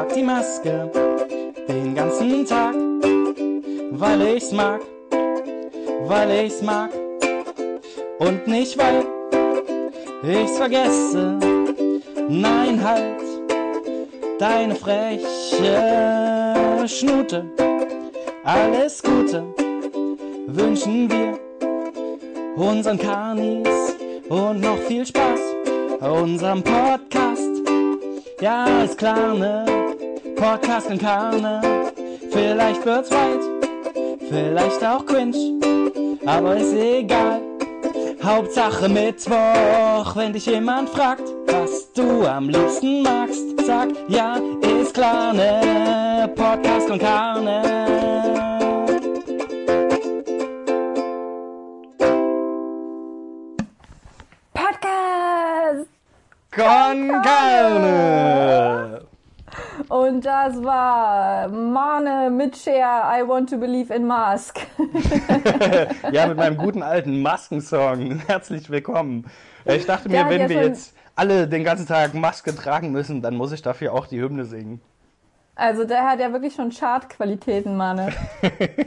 Trag die Maske den ganzen Tag, weil ich's mag, weil ich's mag und nicht weil ich's vergesse. Nein, halt deine freche Schnute. Alles Gute wünschen wir unseren Karnis und noch viel Spaß unserem Podcast. Ja, ist klar, ne? Podcast und Karne. Vielleicht wird's weit, vielleicht auch cringe, aber ist egal. Hauptsache Mittwoch, wenn dich jemand fragt, was du am liebsten magst, sag ja, ist klar, ne? Podcast und Karne. Podcast! Con Carne! Und das war Mane mit Cher, I Want to Believe in Mask. Ja, mit meinem guten alten Maskensong. Herzlich willkommen. Ich dachte Der mir, hat wenn ja wir jetzt alle den ganzen Tag Maske tragen müssen, dann muss ich dafür auch die Hymne singen. Also der hat ja wirklich schon Chartqualitäten, Mane.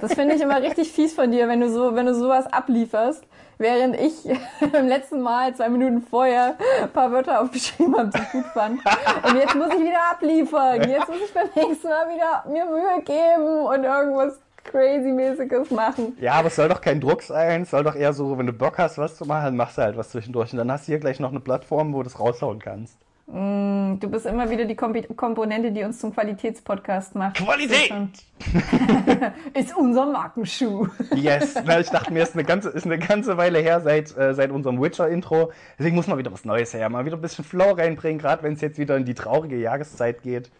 Das finde ich immer richtig fies von dir, wenn du so, wenn du sowas ablieferst, während ich beim letzten Mal zwei Minuten vorher ein paar Wörter aufgeschrieben habe, die ich gut fand. Und jetzt muss ich wieder abliefern. Jetzt muss ich beim nächsten Mal wieder mir Mühe geben und irgendwas crazy-mäßiges machen. Ja, aber es soll doch kein Druck sein. Es soll doch eher so, wenn du Bock hast, was zu machen, machst du halt was zwischendurch. Und dann hast du hier gleich noch eine Plattform, wo du das raushauen kannst. Du bist immer wieder die Komponente, die uns zum Qualitätspodcast macht. Qualität! Ist unser Markenschuh. Yes. Na, ich dachte mir, ist eine ganze, ist eine ganze Weile her seit, äh, seit unserem Witcher-Intro. Deswegen muss mal wieder was Neues her. Mal wieder ein bisschen Flow reinbringen, gerade wenn es jetzt wieder in die traurige Jahreszeit geht.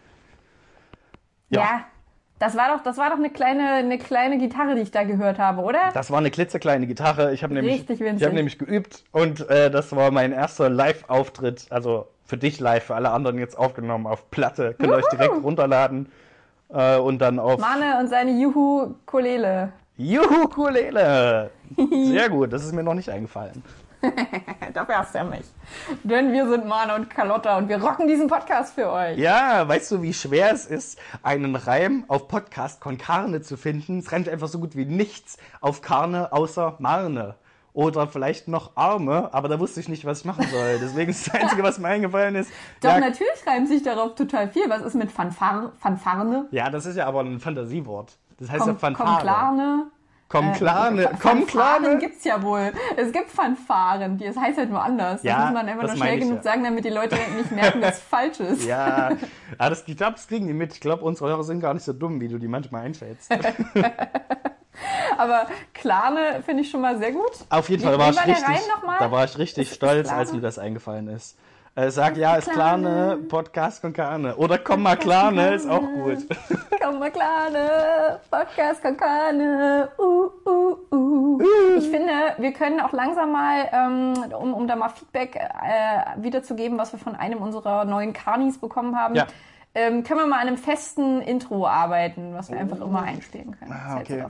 Ja. Das war doch, das war doch eine kleine, eine kleine Gitarre, die ich da gehört habe, oder? Das war eine klitzekleine Gitarre. Ich habe nämlich, Richtig ich winzig. habe nämlich geübt und äh, das war mein erster Live-Auftritt. Also für dich live, für alle anderen jetzt aufgenommen auf Platte. Könnt ihr euch direkt runterladen äh, und dann auf Mane und seine Juhu-Kolele. Juhu Kulele. Sehr gut, das ist mir noch nicht eingefallen. Dafür hast du ja mich. Denn wir sind Mane und Carlotta und wir rocken diesen Podcast für euch. Ja, weißt du, wie schwer es ist, einen Reim auf Podcast con Carne zu finden? Es reimt einfach so gut wie nichts auf Carne außer Marne. Oder vielleicht noch Arme, aber da wusste ich nicht, was ich machen soll. Deswegen ist das Einzige, was mir eingefallen ist. Doch, ja, natürlich reimt sich darauf total viel. Was ist mit Fanfar Fanfarne? ja, das ist ja aber ein Fantasiewort. Das heißt ja Komm, Fanfare. Komm klarne. Komm klarne. Komm Fanfaren klarne. gibt's ja wohl. Es gibt Fanfaren, die, das heißt halt nur anders. Ja, das muss man einfach nur schnell genug ja. sagen, damit die Leute nicht merken, dass es falsch ist. Ja, ah, das, ich glaube, das kriegen die mit. Ich glaube, unsere Hörer sind gar nicht so dumm, wie du die manchmal einschätzt. Aber Klane finde ich schon mal sehr gut. Auf jeden Fall wie war ich richtig, da war ich richtig stolz, als mir das eingefallen ist. Äh, sag ja, ist Klane. Klane, Podcast con Carne. Oder komm mal Klane, ist auch gut. Komm mal Klane, Podcast Kankane. Uh, uh, uh. Ich finde, wir können auch langsam mal, ähm, um, um da mal Feedback äh, wiederzugeben, was wir von einem unserer neuen Karnis bekommen haben, Ja. ähm, können wir mal an einem festen Intro arbeiten, was wir einfach immer einspielen können. Ah, okay.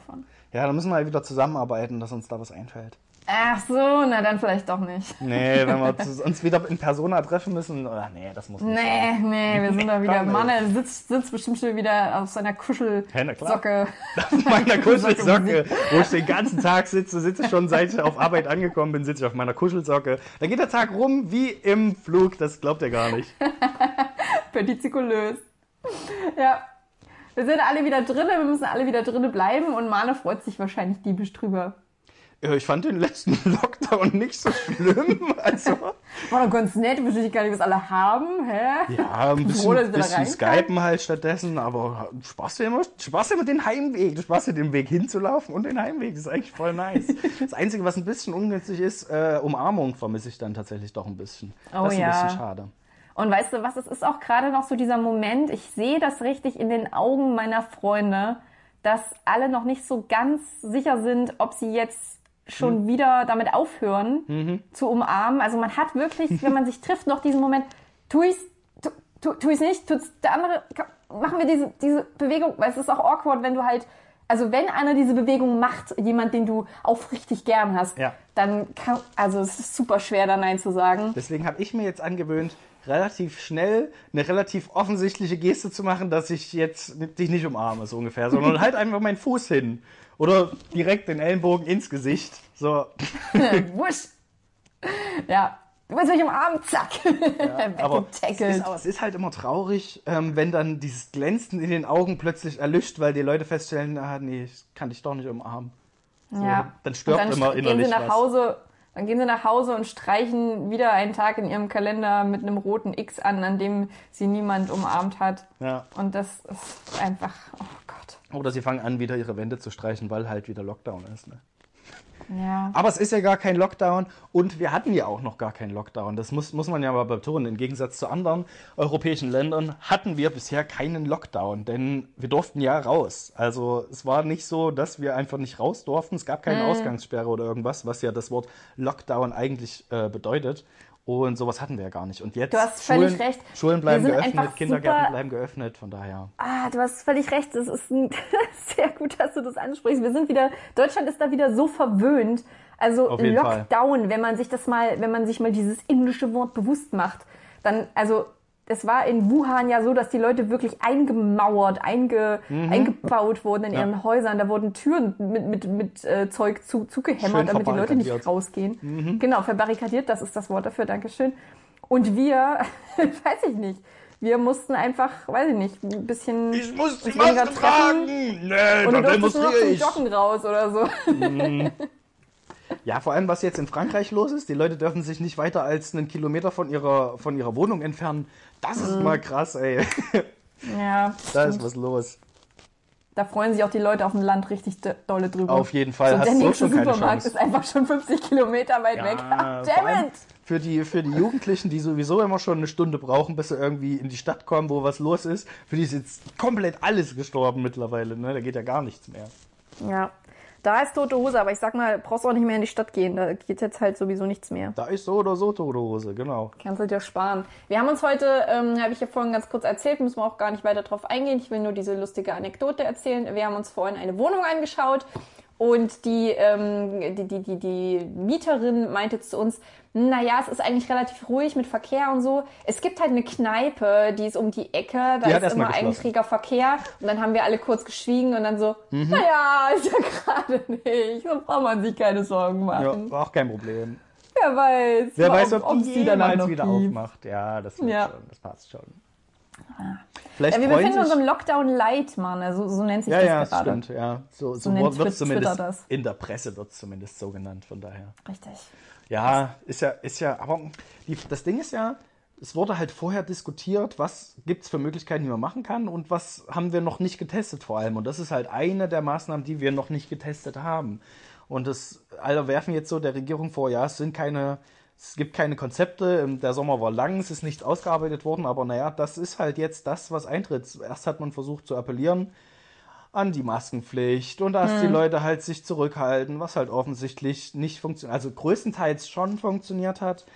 Ja, da müssen wir halt wieder zusammenarbeiten, dass uns da was einfällt. Ach so, na dann vielleicht doch nicht. Nee, wenn wir uns wieder in Persona treffen müssen, oder nee, das muss nicht Nee, sein. nee, wir sind da wieder. Mann, er sitzt, sitzt bestimmt schon wieder auf seiner Ja. Kuschelsocke. Auf meiner Kuschelsocke, wo ich den ganzen Tag sitze, sitze ich schon seit ich auf Arbeit angekommen bin, sitze ich auf meiner Kuschelsocke. Da geht der Tag rum wie im Flug, das glaubt ihr gar nicht. Petizikulös. Ja. Wir sind alle wieder drinne, wir müssen alle wieder drinne bleiben und Mane freut sich wahrscheinlich diebisch drüber. Ja, Ich fand den letzten Lockdown nicht so schlimm. Also, War doch ganz nett, wüsste ich gar nicht, was alle haben, hä? ja, ein bisschen, da bisschen. Skypen halt stattdessen, aber Spaß dir immer, Spaß dir mit den Heimweg. Du Spaß dir den Weg hinzulaufen und den Heimweg. Das ist eigentlich voll nice. Das Einzige, was ein bisschen ungünstig ist, äh, Umarmung vermisse ich dann tatsächlich doch ein bisschen. Oh das ist ja. ein bisschen schade. Und weißt du was, es ist auch gerade noch so dieser Moment, ich sehe das richtig in den Augen meiner Freunde, dass alle noch nicht so ganz sicher sind, ob sie jetzt schon Hm. wieder damit aufhören Mhm. zu umarmen. Also man hat wirklich, wenn man sich trifft, noch diesen Moment, tu ich's, tu, tu, tu ich's nicht, tut's der andere, machen wir diese, diese Bewegung, weil es ist auch awkward, wenn du halt, also wenn einer diese Bewegung macht, jemand, den du aufrichtig gern hast, Ja. dann kann, also es ist super schwer, da Nein zu sagen. Deswegen habe ich mir jetzt angewöhnt, relativ schnell eine relativ offensichtliche Geste zu machen, dass ich jetzt dich nicht umarme, so ungefähr, sondern halt einfach meinen Fuß hin. Oder direkt den Ellenbogen ins Gesicht. So. Wusch. Ja, du willst mich umarmen, zack. Ja, aber es ist, es ist halt immer traurig, ähm, wenn dann dieses Glänzen in den Augen plötzlich erlischt, weil die Leute feststellen, ah nee, ich kann dich doch nicht umarmen. Ja. dann stirbt dann immer gehen innerlich sie nach was. Hause, dann gehen sie nach Hause und streichen wieder einen Tag in ihrem Kalender mit einem roten X an, an dem sie niemand umarmt hat. Ja. Und das ist einfach, oh Gott. Oder sie fangen an, wieder ihre Wände zu streichen, weil halt wieder Lockdown ist. Ne? Ja. Aber es ist ja gar kein Lockdown und wir hatten ja auch noch gar keinen Lockdown. Das muss, muss man ja mal betonen. Im Gegensatz zu anderen europäischen Ländern hatten wir bisher keinen Lockdown, denn wir durften ja raus. Also es war nicht so, dass wir einfach nicht raus durften. Es gab keine Ausgangssperre oder irgendwas, was ja das Wort Lockdown eigentlich äh, äh, Und sowas hatten wir ja gar nicht. Und jetzt Du hast Schulen, völlig recht. Schulen bleiben geöffnet, Kindergärten bleiben geöffnet, von daher. Ah, du hast völlig recht. Es ist ein, sehr gut, dass du das ansprichst. Wir sind wieder, Deutschland ist da wieder so verwöhnt. Also jeden Fall. Lockdown, wenn man sich das mal, wenn man sich mal dieses englische Wort bewusst macht, dann, also es war in Wuhan ja so, dass die Leute wirklich eingemauert, einge, eingebaut wurden in Mhm. Ja. ihren Häusern. Da wurden Türen mit, mit, mit äh, Zeug zu, zugehämmert, damit die Leute nicht rausgehen. Genau, verbarrikadiert, das ist das Wort dafür, Dankeschön. Und wir, weiß ich nicht, wir mussten einfach, weiß ich nicht, ein bisschen Ich muss die Maske tragen! Nee, Und da du durftest nur noch zum. Joggen raus oder so. Ja, vor allem, was jetzt in Frankreich los ist. Die Leute dürfen sich nicht weiter als einen Kilometer von ihrer, von ihrer Wohnung entfernen. Das ist Mhm. mal krass, ey. Ja, Da ist was los. da freuen sich auch die Leute auf dem Land richtig do- dolle drüber. Auf jeden Fall. So, Hast der so nächste Supermarkt ist einfach schon 50 Kilometer weit weg. vor Damn it! Für die, für die Jugendlichen, die sowieso immer schon eine Stunde brauchen, bis sie irgendwie in die Stadt kommen, wo was los ist, für die ist jetzt komplett alles gestorben mittlerweile. Ne? Da geht ja gar nichts mehr. Ja, da ist tote Hose, aber ich sag mal, brauchst auch nicht mehr in die Stadt gehen. Da geht jetzt halt sowieso nichts mehr. Da ist so oder so tote Hose, genau. Kannst du dir sparen. Wir haben uns heute, ähm, habe ich ja vorhin ganz kurz erzählt, müssen wir auch gar nicht weiter drauf eingehen. Ich will nur diese lustige Anekdote erzählen. Wir haben uns vorhin eine Wohnung angeschaut und die, ähm, die, die, die, die Mieterin meinte zu uns, naja, es ist eigentlich relativ ruhig mit Verkehr und so. Es gibt halt eine Kneipe, die ist um die Ecke, da Die ist immer eigentlich reger Verkehr. Und dann haben wir alle kurz geschwiegen und dann so, Mhm. naja, ist ja gerade nicht. So braucht man sich keine Sorgen Ja, machen. war auch kein Problem. Wer weiß. Wer weiß, ob, ob die sie danach jemals noch wieder gibt. aufmacht. Ja, das wird Ja. schon, das passt schon. Vielleicht Ja, wir freuen befinden uns im Lockdown Light, Mann. Also, so nennt sich Ja, das ja, gerade. stimmt, ja. So, so, nennt wird es zumindest das. in der Presse wird es zumindest so genannt, von daher. Richtig. Ja, ist ja, ist ja, aber die, das Ding ist ja, es wurde halt vorher diskutiert, was gibt es für Möglichkeiten, die man machen kann und was haben wir noch nicht getestet vor allem. Und das ist halt eine der Maßnahmen, die wir noch nicht getestet haben. Und das, alle werfen jetzt so der Regierung vor, ja, es sind keine, es gibt keine Konzepte, der Sommer war lang, es ist nichts ausgearbeitet worden, aber naja, das ist halt jetzt das, was eintritt. Erst hat man versucht zu appellieren, an die Maskenpflicht und dass die Leute halt sich zurückhalten, was halt offensichtlich nicht funktioniert, also größtenteils schon funktioniert hat.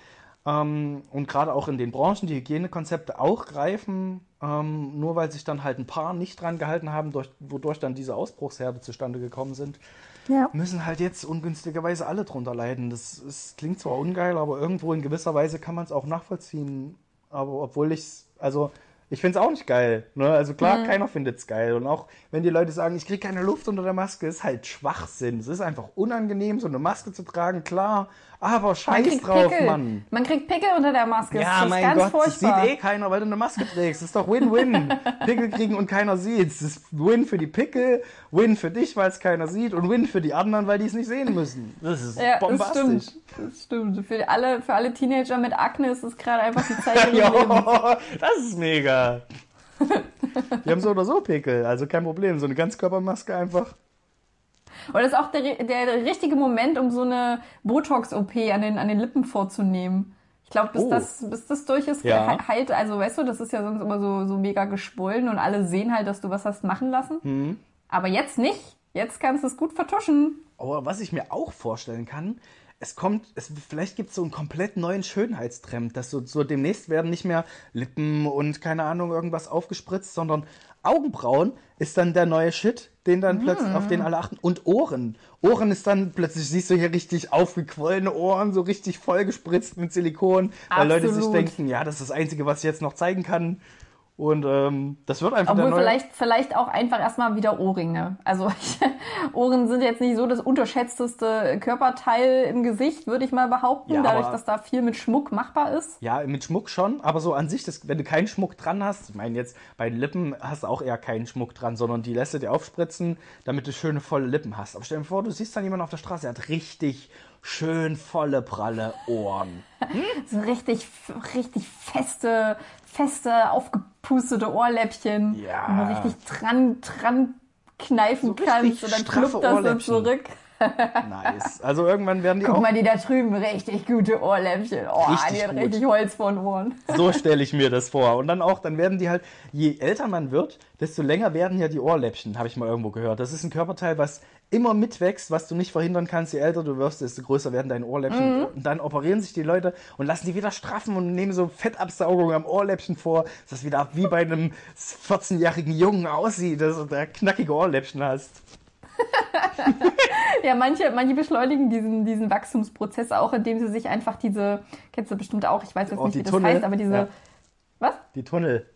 Ähm, und gerade auch in den Branchen die Hygienekonzepte auch greifen, ähm, nur weil sich dann halt ein paar nicht dran gehalten haben, durch, wodurch dann diese Ausbruchsherde zustande gekommen sind, Ja. müssen halt jetzt ungünstigerweise alle drunter leiden. Das ist, klingt zwar ungeil, aber irgendwo in gewisser Weise kann man es auch nachvollziehen. Aber obwohl ich es, also ich finde es auch nicht geil. Ne? Also klar, keiner findet es geil. Und auch wenn die Leute sagen, ich kriege keine Luft unter der Maske, ist halt Schwachsinn. Es ist einfach unangenehm, so eine Maske zu tragen, klar. Aber scheiß drauf, Pickel. Mann. Man kriegt Pickel unter der Maske. Ja, das ist mein ganz Gott, das furchtbar. sieht eh keiner, weil du eine Maske trägst. Das ist doch Win-Win. Pickel kriegen und keiner sieht. Das ist Win für die Pickel, Win für dich, weil es keiner sieht und Win für die anderen, weil die es nicht sehen müssen. Das ist ja, das bombastisch. stimmt. Das stimmt. Für alle, für alle Teenager mit Akne ist es gerade einfach die Zeit. Ja, das ist mega. Die haben so oder so Pickel, also kein Problem. So eine Ganzkörpermaske einfach. Und das ist auch der, der richtige Moment, um so eine Botox-OP an den, an den Lippen vorzunehmen. Ich glaube, bis, Oh. das, bis das durch ist, Ja. halt, also weißt du, das ist ja sonst immer so, so mega geschwollen und alle sehen halt, dass du was hast machen lassen. Mhm. Aber jetzt nicht. Jetzt kannst du es gut vertuschen. Aber was ich mir auch vorstellen kann, es kommt, es, vielleicht gibt es so einen komplett neuen Schönheitstrend, dass so, so demnächst werden nicht mehr Lippen und keine Ahnung irgendwas aufgespritzt, sondern Augenbrauen ist dann der neue Shit, den dann plötzlich, auf den alle achten. Und Ohren. Ohren ist dann plötzlich, siehst du hier richtig aufgequollene Ohren, so richtig vollgespritzt mit Silikon, weil Leute sich Absolut. denken, ja, das ist das Einzige, was ich jetzt noch zeigen kann. Und ähm, das wird einfach Obwohl vielleicht, vielleicht auch einfach erstmal wieder Ohrringe. Also Ohren sind jetzt nicht so das unterschätzteste Körperteil im Gesicht, würde ich mal behaupten, Ja, dadurch, aber- dass da viel mit Schmuck machbar ist. Ja, mit Schmuck schon, aber so an sich, das, wenn du keinen Schmuck dran hast, ich meine jetzt bei den Lippen hast du auch eher keinen Schmuck dran, sondern die lässt du dir aufspritzen, damit du schöne volle Lippen hast. Aber stell dir vor, du siehst dann jemanden auf der Straße, der hat richtig schön volle, pralle Ohren. So richtig, richtig feste, feste, aufgepustete Ohrläppchen. Ja. Wo man richtig dran, dran kneifen So kannst und dann kluppt das so zurück. Nice. Also irgendwann werden die Guck auch. mal, die da drüben, richtig gute Ohrläppchen. Oh, Richtig die hat richtig Holz vor den Ohren. So stelle ich mir das vor. Und dann auch, dann werden die halt, je älter man wird, desto länger werden ja die Ohrläppchen, habe ich mal irgendwo gehört. Das ist ein Körperteil, was immer mitwächst, was du nicht verhindern kannst. Je älter du wirst, desto größer werden deine Ohrläppchen. Und dann operieren sich die Leute und lassen die wieder straffen und nehmen so Fettabsaugung am Ohrläppchen vor, dass das wieder wie bei einem 14-jährigen Jungen aussieht, dass du da knackige Ohrläppchen hast. Ja, manche, manche beschleunigen diesen, diesen Wachstumsprozess auch, indem sie sich einfach diese, kennst du bestimmt auch, ich weiß jetzt Oh, nicht, wie das Tunnel. heißt, aber diese, Ja. was? Die Tunnel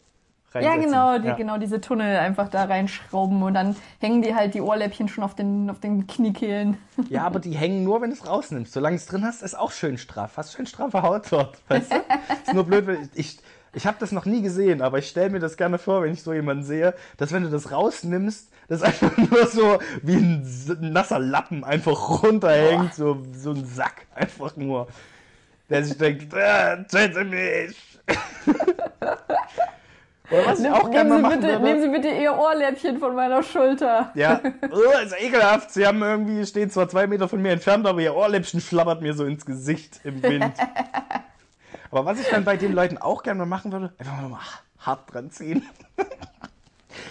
Ja, reinsetzen. genau, die, Ja. genau, diese Tunnel einfach da reinschrauben und dann hängen die halt die Ohrläppchen schon auf den, auf den Kniekehlen. Ja, aber die hängen nur, wenn du es rausnimmst. Solange es drin hast, ist auch schön straff. Hast schön straffe Haut dort. Weißt du? ist nur blöd, wenn ich. Ich habe das noch nie gesehen, aber ich stelle mir das gerne vor, wenn ich so jemanden sehe, dass wenn du das rausnimmst, das einfach nur so wie ein nasser Lappen einfach runterhängt, so, so ein Sack einfach nur. Der sich denkt, äh, töte mich. Oder was ich auch gerne Nehmen Sie, machen bitte, würde. nehmen Sie bitte Ihr Ohrläppchen von meiner Schulter. Ja, oh, ist ekelhaft. Sie haben irgendwie, stehen zwar zwei Meter von mir entfernt, aber ihr Ohrläppchen schlabbert mir so ins Gesicht im Wind. aber was ich dann bei den Leuten auch gerne mal machen würde, einfach mal hart dran ziehen.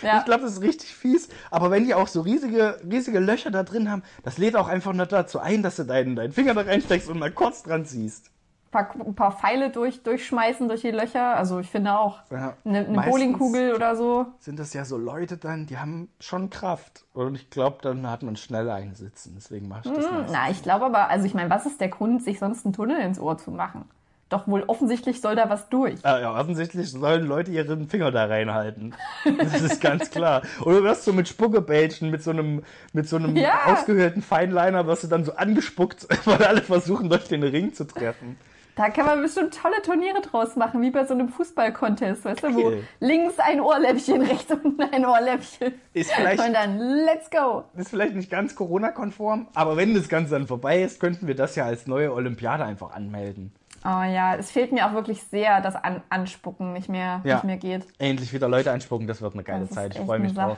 Ja. Ich glaube, das ist richtig fies. Aber wenn die auch so riesige, riesige Löcher da drin haben, das lädt auch einfach nur dazu ein, dass du deinen, deinen Finger da reinsteckst und mal kurz dran ziehst. Ein paar, ein paar Pfeile durch, durchschmeißen durch die Löcher. Also ich finde auch Ja, eine, eine Bowlingkugel oder so. Sind das ja so Leute dann, die haben schon Kraft. Und ich glaube, dann hat man schnell einsitzen. Deswegen mache ich das meistens. Na, ich glaube aber, also ich meine, was ist der Grund, sich sonst einen Tunnel ins Ohr zu machen? Doch wohl offensichtlich soll da was durch. Ah, ja, offensichtlich sollen Leute ihren Finger da reinhalten. Das ist ganz klar. Oder du wirst so mit Spuckebällchen, mit so einem, mit so einem Ja. ausgehöhlten Feinliner, wirst du dann so angespuckt, weil alle versuchen, durch den Ring zu treffen. Da kann man bestimmt tolle Turniere draus machen, wie bei so einem Fußball-Contest, weißt du, wo links ein Ohrläppchen, rechts unten ein Ohrläppchen. Ist vielleicht, Und dann let's go. ist vielleicht nicht ganz Corona-konform, aber wenn das Ganze dann vorbei ist, könnten wir das ja als neue Olympiade einfach anmelden. Oh ja, es fehlt mir auch wirklich sehr, dass An Anspucken nicht mehr, Ja. nicht mehr geht. Endlich wieder Leute anspucken, das wird eine geile Zeit. Ich freue mich drauf.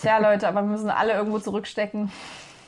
Tja, Leute, aber wir müssen alle irgendwo zurückstecken.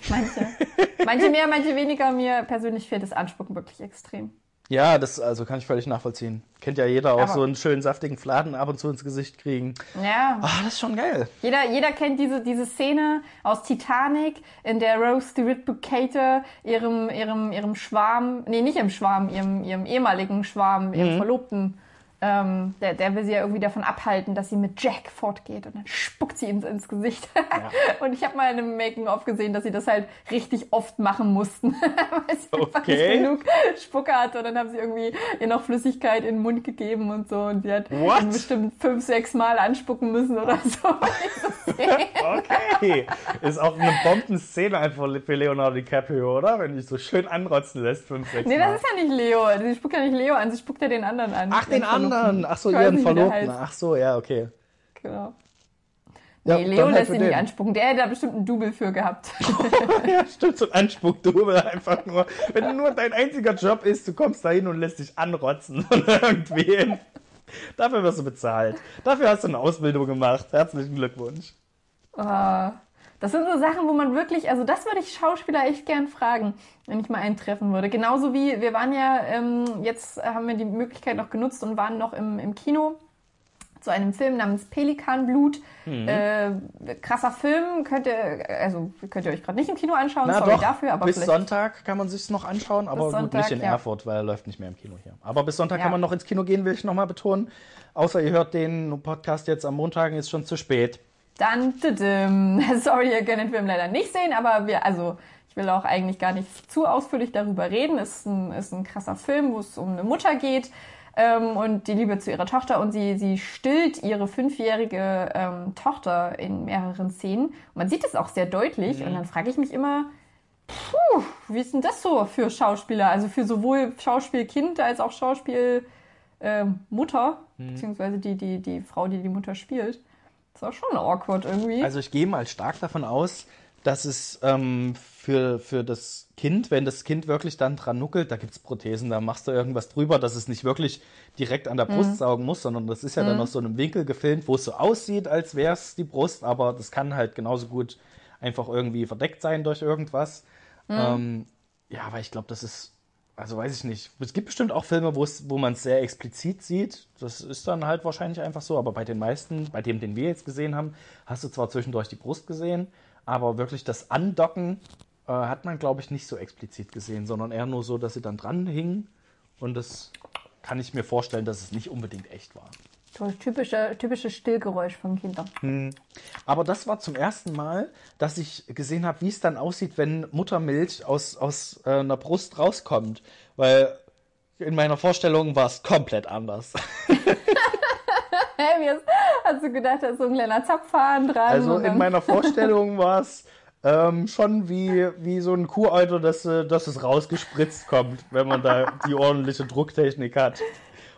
Manche, manche mehr, manche weniger. Mir persönlich fehlt das Anspucken wirklich extrem. Ja, das also kann ich völlig nachvollziehen. Kennt ja jeder auch Aber- so einen schönen saftigen Fladen ab und zu ins Gesicht kriegen. Ja, Ah, das ist schon geil. jeder, jeder kennt diese, diese Szene aus Titanic, in der Rose Stewart Bukater ihrem, ihrem, ihrem Schwarm, nee, nicht ihrem Schwarm, ihrem, ihrem ehemaligen Schwarm, Mhm. ihrem Verlobten, ähm, der, der will sie ja irgendwie davon abhalten, dass sie mit Jack fortgeht und dann spuckt sie ihm ins Gesicht. Und ich habe mal in einem Making-of gesehen, dass sie das halt richtig oft machen mussten, weil sie einfach Okay. nicht genug Spucke hatte und dann haben sie irgendwie ihr noch Flüssigkeit in den Mund gegeben und so und sie hat bestimmt fünf, sechs Mal anspucken müssen oder so. Okay. Ist auch eine Bombenszene einfach für Leonardo DiCaprio, oder? Wenn die so schön anrotzen lässt, fünf, sechs nee, Mal. das ist ja nicht Leo. Sie spuckt ja nicht Leo an, sie spuckt ja den anderen an. Ach, den Verlobten. Anderen. Ach so, ihren Verlobten. Ach so, ja, okay. Genau. Ja, Nee, dann Leo halt lässt für ihn nicht anspucken. Der hätte da bestimmt einen Double für gehabt. ja, stimmt, so ein Anspuckdubel einfach nur. Wenn nur dein einziger Job ist, du kommst da hin und lässt dich anrotzen von irgendwem. Dafür wirst du bezahlt. Dafür hast du eine Ausbildung gemacht. Herzlichen Glückwunsch. Ah, Das sind so Sachen, wo man wirklich, also das würde ich Schauspieler echt gern fragen, wenn ich mal einen treffen würde. Genauso wie wir waren ja, ähm, jetzt haben wir die Möglichkeit noch genutzt und waren noch im, im Kino zu einem Film namens Pelikanblut. Mhm. Äh, krasser Film, könnt ihr, also könnt ihr euch gerade nicht im Kino anschauen, Na sorry doch, dafür, aber bis. Sonntag kann man sich's noch anschauen, aber gut, Sonntag, nicht in ja. Erfurt, weil er läuft nicht mehr im Kino hier. Aber bis Sonntag Ja. kann man noch ins Kino gehen, will ich nochmal betonen. Außer ihr hört den Podcast jetzt am Montag, ist schon zu spät. Dann, sorry, ihr könnt den Film leider nicht sehen, aber wir, also, ich will auch eigentlich gar nicht zu ausführlich darüber reden. Es ist ein, ist ein krasser Film, wo es um eine Mutter geht ähm, und die Liebe zu ihrer Tochter und sie, sie stillt ihre fünfjährige ähm, Tochter in mehreren Szenen. Und man sieht es auch sehr deutlich Mhm. und dann frage ich mich immer, puh, wie ist denn das so für Schauspieler? Also für sowohl Schauspielkind als auch Schauspielmutter, ähm, Mutter, Mhm. beziehungsweise die, die, die Frau, die die Mutter spielt. Das war schon awkward irgendwie. Also ich gehe mal stark davon aus, dass es ähm, für, für das Kind, wenn das Kind wirklich dann dran nuckelt, da gibt's Prothesen, da machst du irgendwas drüber, dass es nicht wirklich direkt an der Brust saugen muss, sondern das ist ja dann aus so einem Winkel gefilmt, wo es so aussieht, als wäre es die Brust, aber das kann halt genauso gut einfach irgendwie verdeckt sein durch irgendwas. Ähm, ja, aber ich glaube, das ist, also weiß ich nicht. Es gibt bestimmt auch Filme, wo man es sehr explizit sieht. Das ist dann halt wahrscheinlich einfach so. Aber bei den meisten, bei dem, den wir jetzt gesehen haben, hast du zwar zwischendurch die Brust gesehen, aber wirklich das Andocken äh, hat man, glaube ich, nicht so explizit gesehen, sondern eher nur so, dass sie dann dran hingen. Und das kann ich mir vorstellen, dass es nicht unbedingt echt war. Das typische, typische Stillgeräusch von Kindern. Aber das war zum ersten Mal, dass ich gesehen habe, wie es dann aussieht, wenn Muttermilch aus, aus äh, einer Brust rauskommt. Weil in meiner Vorstellung war es komplett anders. Hä, wie hast, du gedacht, da ist so ein kleiner Zapfhahn dran? Also in meiner Vorstellung war es ähm, schon wie, wie so ein Kuhauto, dass, äh, dass es rausgespritzt kommt, wenn man da die ordentliche Drucktechnik hat.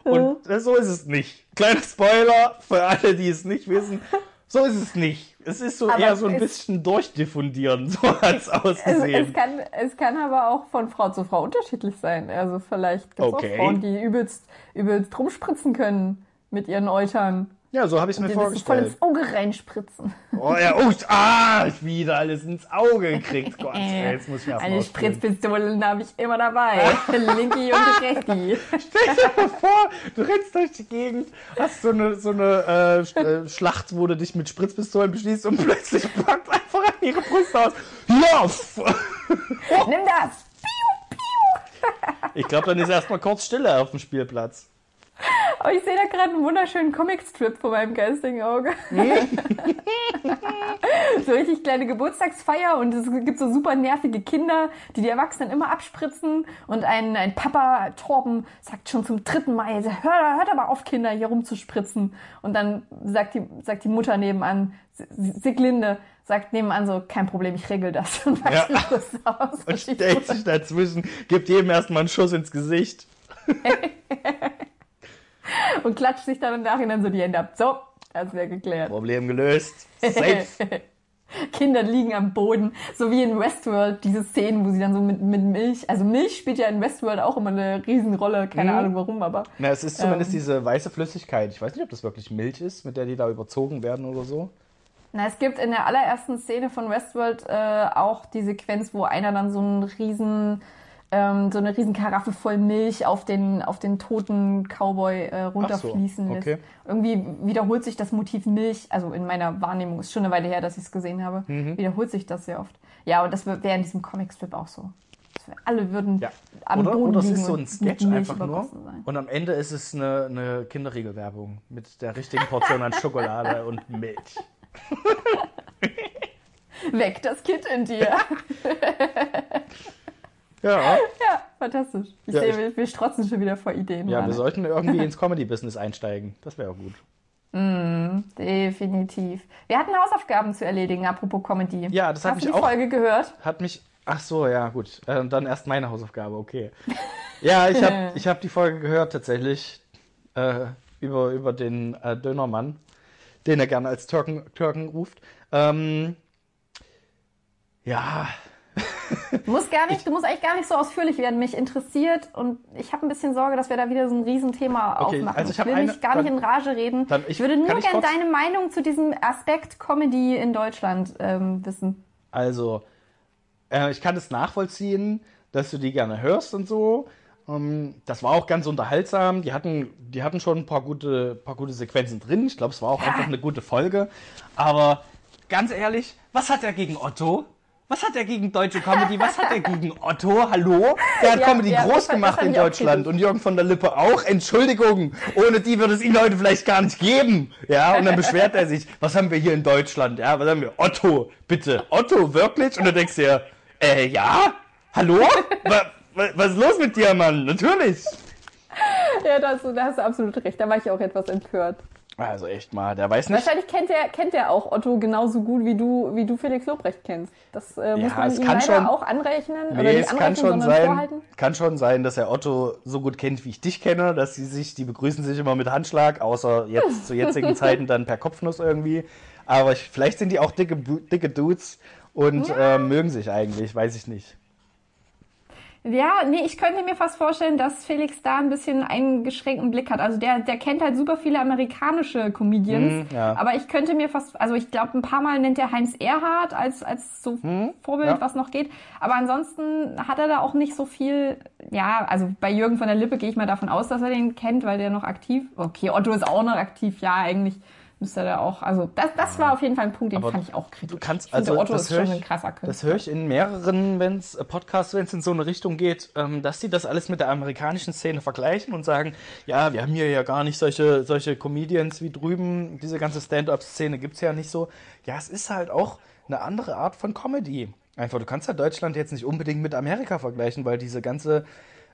Und äh, so ist es nicht. Kleiner Spoiler für alle, die es nicht wissen. So ist es nicht. Es ist so Aber eher so ein es- bisschen durchdiffundieren. So hat es es, ausgesehen. es, kann, es kann aber auch von Frau zu Frau unterschiedlich sein. Also vielleicht gibt es Okay. auch Frauen, die übelst, übelst rumspritzen können mit ihren Eutern. Ja, so habe ich es mir das voll vorgestellt. ins Auge reinspritzen. Oh ja, oh, ah, ich wieder alles ins Auge gekriegt. Gott, jetzt muss ich mir Eine. Spritzpistole habe ich immer dabei. Linky und Recky. Stell dir mal vor, du rennst durch die Gegend, hast so eine, so eine äh, äh, Schlacht, wo du dich mit Spritzpistolen beschließt und plötzlich packt einfach an ihre Brust aus. Ja! f- Nimm das! Ich glaube, dann ist erstmal kurz Stille auf dem Spielplatz. Oh, ich sehe da gerade einen wunderschönen Comicstrip vor meinem geistigen Auge. so richtig kleine Geburtstagsfeier und es gibt so super nervige Kinder, die die Erwachsenen immer abspritzen. Und ein, ein Papa, Torben, sagt schon zum dritten Mal, hör, hört aber auf, Kinder hier rumzuspritzen. Und dann sagt die, sagt die Mutter nebenan, Siglinde, sagt nebenan so, kein Problem, ich regel das. Und Ja. Brust aus. Und stellt sich dazwischen, gibt jedem erstmal einen Schuss ins Gesicht. und klatscht sich dann im Nachhinein so die Hände ab. So, das wäre geklärt. Problem gelöst. Safe. Kinder liegen am Boden, so wie in Westworld, diese Szenen, wo sie dann so mit, mit Milch, also Milch spielt ja in Westworld auch immer eine Riesenrolle, keine Mhm. Ahnung warum, aber Na, es ist zumindest Ähm. diese weiße Flüssigkeit. Ich weiß nicht, ob das wirklich Milch ist, mit der die da überzogen werden oder so. na, es gibt in der allerersten Szene von Westworld äh, auch die Sequenz, wo einer dann so einen riesen, ähm, so eine riesen Karaffe voll Milch auf den, auf den toten Cowboy äh, runterfließen lässt. okay. Irgendwie wiederholt sich das Motiv Milch, also in meiner Wahrnehmung, ist schon eine Weile her, dass ich es gesehen habe, Mhm. wiederholt sich das sehr oft. Ja, und das wäre in diesem Comicstrip auch so. Alle würden Ja. am Oder, Boden oder es ist so und ein Sketch einfach nur. sein. Und am Ende ist es eine, eine Kinderriegelwerbung mit der richtigen Portion an Schokolade und Milch. Weg das Kind in dir. Ja, ja, fantastisch. Ich Ja, sehe, wir, wir strotzen schon wieder vor Ideen. ja Mann. wir sollten irgendwie ins Comedy-Business einsteigen. Das wäre gut. Definitiv. Wir hatten Hausaufgaben zu erledigen, apropos Comedy. Ja, das hat Hast mich du die auch- Folge gehört? Hat mich. Ach so, ja, gut. Äh, dann erst meine Hausaufgabe, okay. Ja, ich habe ich hab die Folge gehört tatsächlich. Äh, über, über den äh, Dönermann, den er gerne als Türken, Türken ruft. Ähm, ja, Du musst, gar nicht, du musst eigentlich gar nicht so ausführlich werden. Mich interessiert und ich habe ein bisschen Sorge, dass wir da wieder so ein Riesenthema Okay, aufmachen. also ich ich will eine- nicht gar nicht dann- in Rage reden. dann ich- ich würde nur ich gerne deine Meinung zu diesem Aspekt Comedy in Deutschland ähm, wissen. Also, äh, ich kann es nachvollziehen, dass du die gerne hörst und so. Ähm, das war auch ganz unterhaltsam. Die hatten, die hatten schon ein paar gute, paar gute Sequenzen drin. Ich glaube, es war auch einfach eine gute Folge. Aber ganz ehrlich, was hat er gegen Otto? Was hat er gegen deutsche Comedy? Was hat er gegen Otto? Hallo? Der hat Ja, Comedy ja, groß gemacht in Deutschland und Jürgen von der Lippe auch. Entschuldigung, ohne die würde es ihn heute vielleicht gar nicht geben. Ja, und dann beschwert er sich, was haben wir hier in Deutschland? Ja, was haben wir? Otto, bitte. Otto, wirklich? Und du denkst dir, äh, ja? Hallo? wa, wa, was ist los mit dir, Mann? Natürlich. Ja, da hast, du, da hast du absolut recht. Da war ich auch etwas empört. Also echt mal, der weiß nicht. Wahrscheinlich kennt er, kennt er auch Otto genauso gut, wie du, wie du Felix Lobrecht kennst. Das äh, muss Ja, man ihm leider schon- auch anrechnen. oder Nee, nicht es kann schon sein, vorhalten. kann schon sein, dass er Otto so gut kennt, wie ich dich kenne, dass sie sich, die begrüßen sich immer mit Handschlag, außer jetzt zu jetzigen Zeiten dann per Kopfnuss irgendwie. Aber ich, vielleicht sind die auch dicke, dicke Dudes und äh, mögen sich eigentlich, weiß ich nicht. Ja, nee, ich könnte mir fast vorstellen, dass Felix da ein bisschen einen eingeschränkten Blick hat. Also der, der kennt halt super viele amerikanische Comedians. Hm, ja. Aber ich könnte mir fast, also ich glaube, ein paar Mal nennt er Heinz Erhardt als, als so Vorbild, Hm, ja. was noch geht. Aber ansonsten hat er da auch nicht so viel, ja, also bei Jürgen von der Lippe gehe ich mal davon aus, dass er den kennt, weil der noch aktiv, okay, Otto ist auch noch aktiv, ja, eigentlich müsste da auch, also das, das war auf jeden Fall ein Punkt, den Aber fand ich auch kritisch. Du kannst, ich finde, also Otto das ist höre schon ich, ein krasser Künstler. das höre ich in mehreren wenn's, äh, Podcasts, wenn es in so eine Richtung geht, ähm, dass die das alles mit der amerikanischen Szene vergleichen und sagen, ja, wir haben hier ja gar nicht solche, solche Comedians wie drüben, diese ganze Stand-up-Szene gibt's ja nicht so. Ja, es ist halt auch eine andere Art von Comedy. Einfach, du kannst ja Deutschland jetzt nicht unbedingt mit Amerika vergleichen, weil diese ganze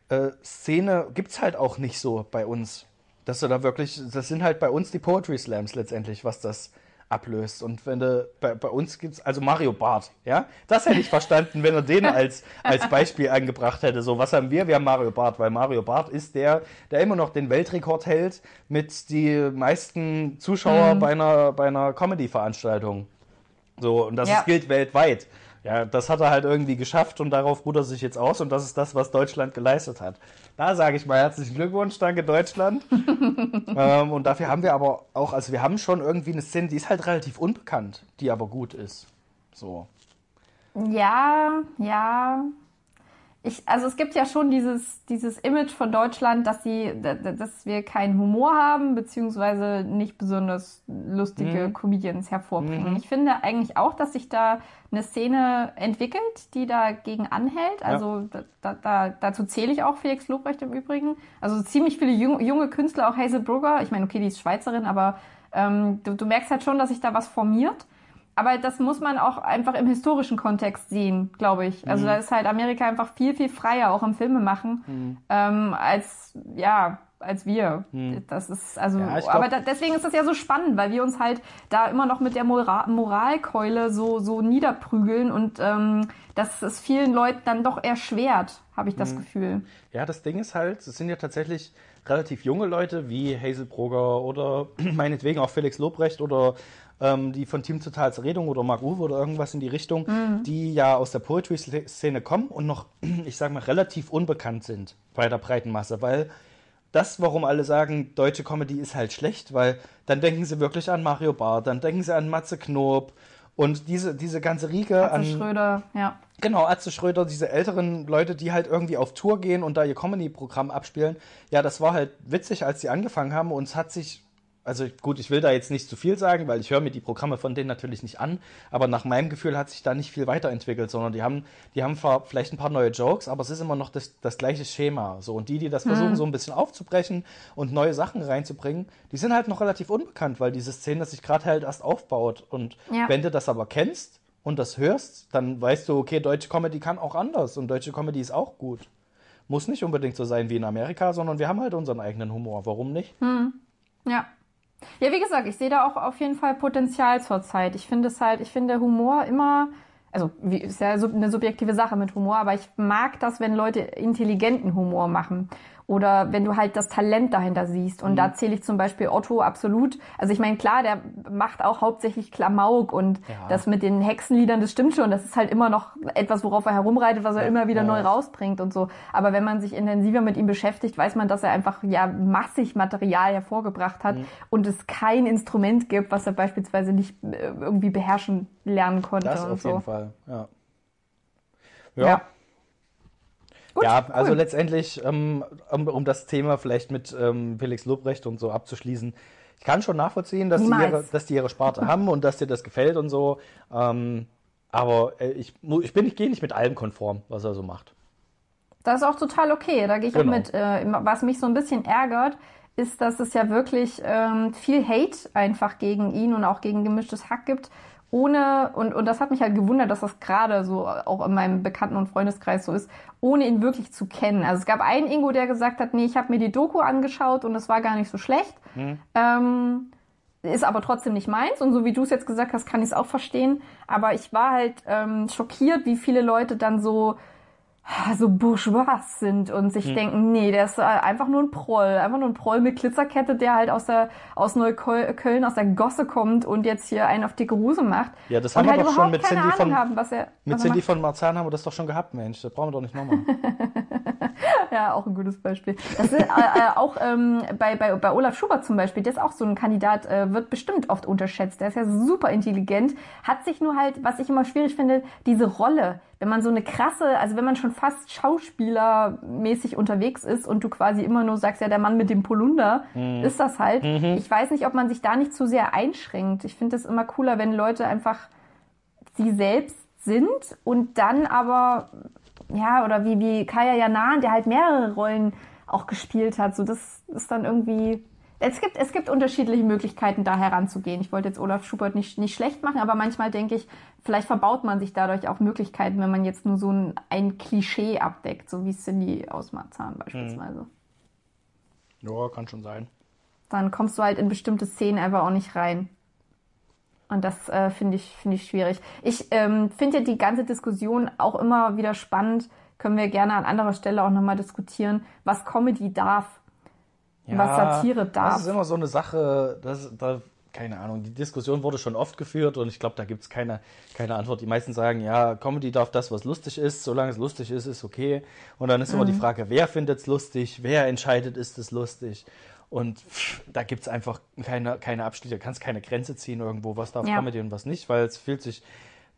äh, Szene gibt's halt auch nicht so bei uns. Dass du da wirklich, das sind halt bei uns die Poetry Slams letztendlich, was das ablöst. Und wenn du, bei, bei uns gibt's, also Mario Barth, ja, das hätte ich verstanden, wenn er den als, als Beispiel angebracht hätte. So, was haben wir? Wir haben Mario Barth, weil Mario Barth ist der, der immer noch den Weltrekord hält mit die meisten Zuschauer bei einer, bei einer Comedy-Veranstaltung. So, und das Ja. gilt weltweit. Ja, das hat er halt irgendwie geschafft und darauf ruht er sich jetzt aus und das ist das, was Deutschland geleistet hat. Da sage ich mal herzlichen Glückwunsch, danke Deutschland. ähm, und dafür haben wir aber auch, also wir haben schon irgendwie eine Szene, die ist halt relativ unbekannt, die aber gut ist. So. Ja, ja. Ich, also es gibt ja schon dieses, dieses Image von Deutschland, dass sie, da- da- dass wir keinen Humor haben, beziehungsweise nicht besonders lustige Mhm. Comedians hervorbringen. Ich finde eigentlich auch, dass sich da eine Szene entwickelt, die dagegen anhält. Also da, da, da, dazu zähle ich auch Felix Lobrecht im Übrigen. Also ziemlich viele jung, junge Künstler, auch Hazel Brugger. Ich meine, okay, die ist Schweizerin, aber ähm, du, du merkst halt schon, dass sich da was formiert. Aber das muss man auch einfach im historischen Kontext sehen, glaube ich. Mhm. Also da ist halt Amerika einfach viel, viel freier, auch im Filme machen, Mhm. ähm, als, ja, als wir. Das ist, also, Ja, glaub- aber da, deswegen ist das ja so spannend, weil wir uns halt da immer noch mit der Mora Moralkeule so, so niederprügeln und ähm, das ist vielen Leuten dann doch erschwert, habe ich Mhm. das Gefühl. Ja, das Ding ist halt, es sind ja tatsächlich relativ junge Leute wie Hazel Brugger oder meinetwegen auch Felix Lobrecht oder ähm, die von Team Total Zerredung oder Mark Uwe oder irgendwas in die Richtung, die ja aus der Poetry-Szene kommen und noch, ich sag mal, relativ unbekannt sind bei der breiten Masse, weil das, warum alle sagen, deutsche Comedy ist halt schlecht, weil dann denken sie wirklich an Mario Barth, dann denken sie an Matze Knob und diese, diese ganze Riege Also an... Schröder, ja. Genau, Atze Schröder, diese älteren Leute, die halt irgendwie auf Tour gehen und da ihr Comedy-Programm abspielen. Ja, das war halt witzig, als die angefangen haben und es hat sich, also gut, ich will da jetzt nicht zu viel sagen, weil ich höre mir die Programme von denen natürlich nicht an, aber nach meinem Gefühl hat sich da nicht viel weiterentwickelt, sondern die haben, die haben vielleicht ein paar neue Jokes, aber es ist immer noch das, das gleiche Schema. So, und die, die das versuchen, so ein bisschen aufzubrechen und neue Sachen reinzubringen, die sind halt noch relativ unbekannt, weil diese Szene sich gerade halt erst aufbaut. Und Ja. wenn du das aber kennst, und das hörst, dann weißt du, okay, deutsche Comedy kann auch anders und deutsche Comedy ist auch gut. Muss nicht unbedingt so sein wie in Amerika, sondern wir haben halt unseren eigenen Humor. Warum nicht? Ja. Ja, wie gesagt, ich sehe da auch auf jeden Fall Potenzial zurzeit. Ich finde es halt, ich finde Humor immer, also wie, ist ja eine subjektive Sache mit Humor, aber ich mag das, wenn Leute intelligenten Humor machen. Oder wenn du halt das Talent dahinter siehst. Und da zähle ich zum Beispiel Otto absolut. Also ich meine, klar, der macht auch hauptsächlich Klamauk und Ja. das mit den Hexenliedern, das stimmt schon. Das ist halt immer noch etwas, worauf er herumreitet, was er immer wieder ja. neu rausbringt und so. Aber wenn man sich intensiver mit ihm beschäftigt, weiß man, dass er einfach ja massig Material hervorgebracht Mhm. hat und es kein Instrument gibt, was er beispielsweise nicht äh, irgendwie beherrschen lernen konnte Das auf so. jeden Fall, ja. Ja. Ja, Gut, ja cool. also letztendlich, ähm, um, um das Thema vielleicht mit ähm, Felix Lobrecht und so abzuschließen, ich kann schon nachvollziehen, dass die, ihre, dass die ihre Sparte haben und dass dir das gefällt und so. Ähm, Aber äh, ich, ich, bin, ich gehe nicht mit allem konform, was er so macht. Das ist auch total okay. Da gehe ich Genau. auch mit. Äh, was mich so ein bisschen ärgert, ist, dass es ja wirklich ähm, viel Hate einfach gegen ihn und auch gegen gemischtes Hack gibt. Ohne, und, und das hat mich halt gewundert, dass das gerade so auch in meinem Bekannten- und Freundeskreis so ist, ohne ihn wirklich zu kennen. Also es gab einen Ingo, der gesagt hat, nee, ich habe mir die Doku angeschaut und es war gar nicht so schlecht. Ähm, ist aber trotzdem nicht meins. Und so wie du es jetzt gesagt hast, kann ich es auch verstehen. Aber ich war halt ähm, schockiert, wie viele Leute dann so so bourgeois sind und sich denken, nee, der ist äh, einfach nur ein Proll, einfach nur ein Proll mit Glitzerkette, der halt aus der aus Neukölln, aus der Gosse kommt und jetzt hier einen auf dicke Hose macht. Ja, das haben wir halt doch schon mit Cindy Ahnung von- haben, was er Mit Cindy von Marzahn haben wir das doch schon gehabt, Mensch. Das brauchen wir doch nicht nochmal. Ja, auch ein gutes Beispiel. Das ist äh, äh, auch ähm, bei, bei, bei Olaf Schubert zum Beispiel, der ist auch so ein Kandidat, äh, wird bestimmt oft unterschätzt. Der ist ja super intelligent, hat sich nur halt, was ich immer schwierig finde, diese Rolle. Wenn man so eine krasse, also wenn man schon fast schauspielermäßig unterwegs ist und du quasi immer nur sagst, ja, der Mann mit dem Polunder, ist das halt. Ich weiß nicht, ob man sich da nicht zu sehr einschränkt. Ich finde es immer cooler, wenn Leute einfach sie selbst sind und dann aber, ja, oder wie, wie Kaya Janan, der halt mehrere Rollen auch gespielt hat. So, das ist dann irgendwie. Es gibt, es gibt unterschiedliche Möglichkeiten, da heranzugehen. Ich wollte jetzt Olaf Schubert nicht, nicht schlecht machen, aber manchmal denke ich, vielleicht verbaut man sich dadurch auch Möglichkeiten, wenn man jetzt nur so ein, ein Klischee abdeckt, so wie Cindy aus Marzahn beispielsweise. ja, kann schon sein. Dann kommst du halt in bestimmte Szenen einfach auch nicht rein. Und das äh, finde ich, finde ich schwierig. Ich ähm, finde die ganze Diskussion auch immer wieder spannend. Können wir gerne an anderer Stelle auch nochmal diskutieren, was Comedy darf. Was Satire darf. Das ist immer so eine Sache, das, da, keine Ahnung, die Diskussion wurde schon oft geführt und ich glaube, da gibt es keine, keine Antwort. Die meisten sagen, ja, Comedy darf das, was lustig ist, solange es lustig ist, ist okay. Und dann ist immer Mhm. die Frage, wer findet es lustig, wer entscheidet, ist es lustig. Und pff, da gibt es einfach keine, keine Abschlüsse, du kannst keine Grenze ziehen irgendwo, was darf Ja. Comedy und was nicht, weil es fühlt sich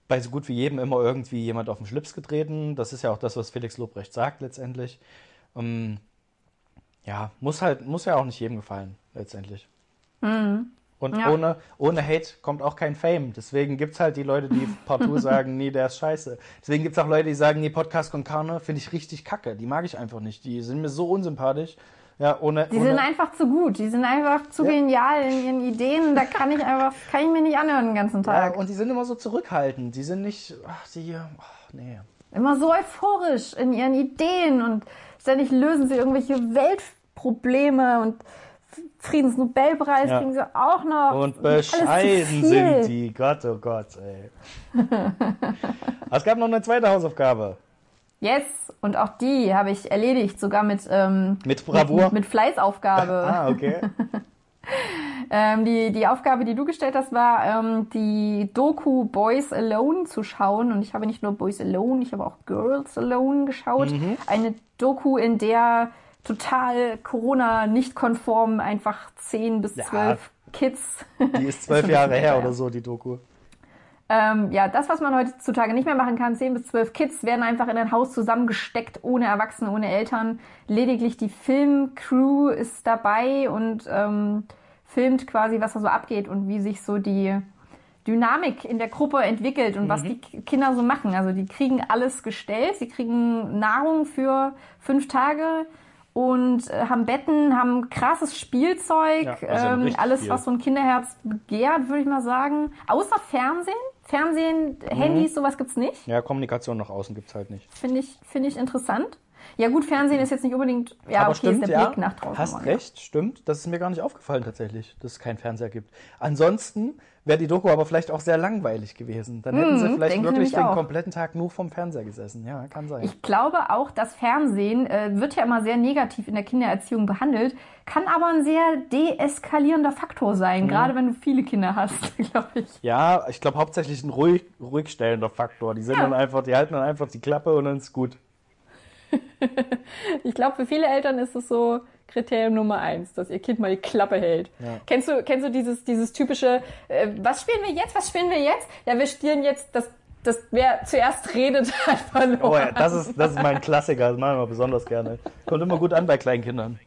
bei so gut wie jedem immer irgendwie jemand auf den Schlips getreten. Das ist ja auch das, was Felix Lobrecht sagt letztendlich. Ähm, ja, muss halt, muss ja auch nicht jedem gefallen, letztendlich. Und Ja. ohne, ohne Hate kommt auch kein Fame. Deswegen gibt es halt die Leute, die partout sagen, nee, der ist scheiße. Deswegen gibt es auch Leute, die sagen, nee, Podcast con Carne finde ich richtig kacke. Die mag ich einfach nicht. Die sind mir so unsympathisch. Ja, ohne. Die ohne sind einfach zu gut, die sind einfach zu Ja. genial in ihren Ideen. Da kann ich einfach, kann ich mir nicht anhören den ganzen ja, Tag. und die sind immer so zurückhaltend. Die sind nicht, ach, die, ach, nee. Immer so euphorisch in ihren Ideen und ständig lösen sie irgendwelche Weltprobleme und Friedensnobelpreis Ja. kriegen sie auch noch. Und bescheiden sind die. Gott, oh Gott, ey. Es gab noch eine zweite Hausaufgabe. Yes, und auch die habe ich erledigt, sogar mit, ähm, Mit Bravour. mit, mit Fleißaufgabe. Ah, okay. Ähm, die, die Aufgabe, die du gestellt hast, war, ähm, die Doku Boys Alone zu schauen. Und ich habe nicht nur Boys Alone, ich habe auch Girls Alone geschaut. Mhm. Eine Doku, in der total Corona nicht konform einfach 10 bis Ja. 12 Kids. Die ist zwölf Jahre her oder so, die Doku. Ähm, ja, das, was man heutzutage nicht mehr machen kann, 10 bis 12 Kids werden einfach in ein Haus zusammengesteckt, ohne Erwachsene, ohne Eltern. Lediglich die Filmcrew ist dabei und ähm, filmt quasi, was da so abgeht und wie sich so die Dynamik in der Gruppe entwickelt und was die Kinder so machen. Also die kriegen alles gestellt, sie kriegen Nahrung für fünf Tage und äh, haben Betten, haben krasses Spielzeug, Ja, also ähm, alles, viel. was so ein Kinderherz begehrt, würde ich mal sagen. Außer Fernsehen. Fernsehen, Mhm. Handys, sowas gibt's nicht. Ja, Kommunikation nach außen gibt's halt nicht. Finde ich, finde ich interessant. Ja gut, Fernsehen ist jetzt nicht unbedingt, ja, Aber okay, stimmt, ist der ja. Blick nach draußen. Hast recht, stimmt. Das ist mir gar nicht aufgefallen tatsächlich, dass es keinen Fernseher gibt. Ansonsten wäre die Doku aber vielleicht auch sehr langweilig gewesen. Dann hätten sie Mhm, vielleicht wirklich den auch. kompletten Tag nur vom Fernseher gesessen. Ja, kann sein. Ich glaube auch, das Fernsehen äh, wird ja immer sehr negativ in der Kindererziehung behandelt, kann aber ein sehr deeskalierender Faktor Mhm. sein, gerade wenn du viele Kinder hast, glaube ich. ja, ich glaube hauptsächlich ein ruhig, ruhigstellender Faktor. Die sind Ja. dann einfach, die halten dann einfach die Klappe und dann ist gut. Ich glaube, für viele Eltern ist es so Kriterium Nummer eins, dass ihr Kind mal die Klappe hält. Ja. Kennst du, kennst du dieses, dieses typische, äh, was spielen wir jetzt, was spielen wir jetzt? Ja, wir spielen jetzt das, das wer zuerst redet, hat verloren. Oh ja, das ist, das ist mein Klassiker, das machen wir besonders gerne. Kommt immer gut an bei kleinen Kindern.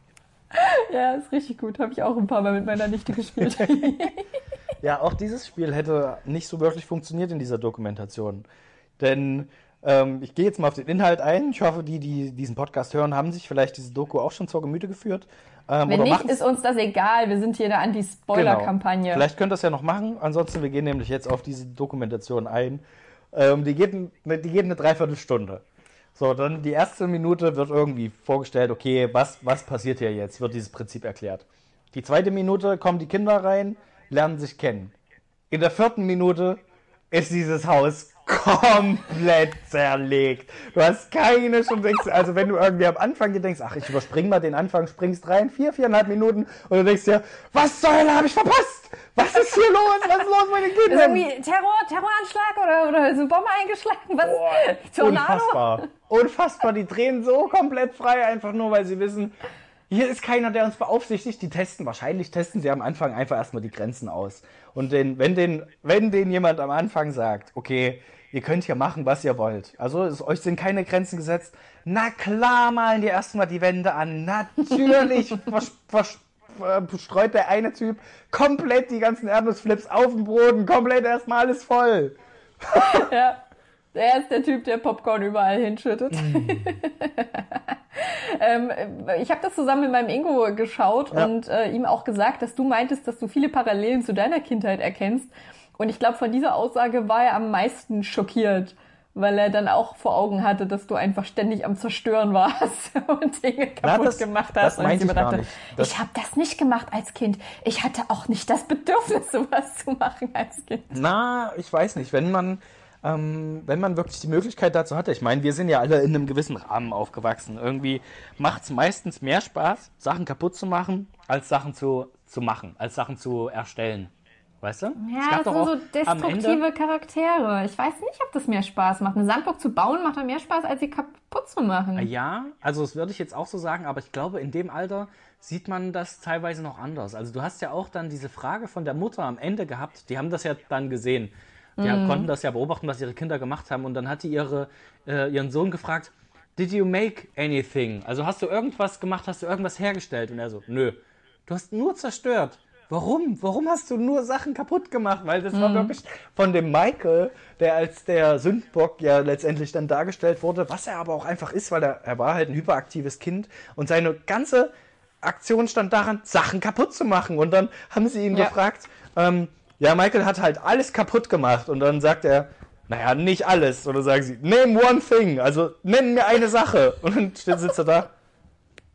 Ja, ist richtig gut. Habe ich auch ein paar Mal mit meiner Nichte gespielt. Ja, auch dieses Spiel hätte nicht so wirklich funktioniert in dieser Dokumentation. Denn ähm, ich gehe jetzt mal auf den Inhalt ein. Ich hoffe, die, die diesen Podcast hören, haben sich vielleicht diese Doku auch schon zur Gemüte geführt. Ähm, Wenn nicht, ist uns das egal. Wir sind hier eine Anti-Spoiler-Kampagne. Genau. Vielleicht könnt ihr das ja noch machen. Ansonsten, wir gehen nämlich jetzt auf diese Dokumentation ein. Ähm, die, geht, die geht eine Dreiviertelstunde. So, dann die erste Minute wird irgendwie vorgestellt, okay, was, was passiert hier jetzt? Wird dieses Prinzip erklärt. Die zweite Minute kommen die Kinder rein, lernen sich kennen. In der vierten Minute ist dieses Haus komplett zerlegt. Du hast keine schon denkst, also wenn du irgendwie am Anfang dir denkst, ach, ich überspring mal den Anfang, springst rein, vier, viereinhalb Minuten und du denkst dir, was soll, habe ich verpasst? Was ist hier los? Was ist los mit den Kindern? Ist irgendwie Terror, Terroranschlag oder, oder ist eine Bombe eingeschlagen? Was? Boah, unfassbar. Unfassbar. Die drehen so komplett frei, einfach nur, weil sie wissen, hier ist keiner, der uns beaufsichtigt. Die testen, wahrscheinlich testen sie am Anfang einfach erstmal die Grenzen aus. Und den, wenn, den, wenn den jemand am Anfang sagt, okay, ihr könnt hier machen, was ihr wollt. Also es, euch sind keine Grenzen gesetzt. Na klar malen die erstmal die Wände an. Natürlich verstreut der eine Typ komplett die ganzen Erdnussflips auf dem Boden. Komplett erstmal alles voll. ja. Er ist der Typ, der Popcorn überall hinschüttet. Mm. ähm, ich habe das zusammen mit meinem Ingo geschaut ja. und äh, ihm auch gesagt, dass du meintest, dass du viele Parallelen zu deiner Kindheit erkennst. Und ich glaube, von dieser Aussage war er am meisten schockiert, weil er dann auch vor Augen hatte, dass du einfach ständig am Zerstören warst und Dinge kaputt Na, das, gemacht hast. Das und ich dachte, ich habe das nicht gemacht als Kind. Ich hatte auch nicht das Bedürfnis, sowas zu machen als Kind. Na, ich weiß nicht. Wenn man ähm, wenn man wirklich die Möglichkeit dazu hatte. Ich meine, wir sind ja alle in einem gewissen Rahmen aufgewachsen. Irgendwie macht es meistens mehr Spaß, Sachen kaputt zu machen, als Sachen zu, zu machen, als Sachen zu erstellen. Weißt du? Ja, das sind so destruktive Charaktere. Ich weiß nicht, ob das mehr Spaß macht. Eine Sandburg zu bauen macht dann mehr Spaß, als sie kaputt zu machen. Ja, also das würde ich jetzt auch so sagen, aber ich glaube, in dem Alter sieht man das teilweise noch anders. Also du hast ja auch dann diese Frage von der Mutter am Ende gehabt, die haben das ja dann gesehen. Die mhm. konnten das ja beobachten, was ihre Kinder gemacht haben. Und dann hat die ihre, äh, ihren Sohn gefragt, Did you make anything? Also hast du irgendwas gemacht, hast du irgendwas hergestellt? Und er so, nö. Du hast nur zerstört. Warum? Warum hast du nur Sachen kaputt gemacht? Weil das mhm. war wirklich von dem Michael, der als der Sündbock ja letztendlich dann dargestellt wurde, was er aber auch einfach ist, weil er, er war halt ein hyperaktives Kind und seine ganze Aktion stand daran, Sachen kaputt zu machen. Und dann haben sie ihn ja. gefragt, ähm, ja, Michael hat halt alles kaputt gemacht und dann sagt er, naja, nicht alles. Oder sagen sie, name one thing, also nenn mir eine Sache. Und dann sitzt er da,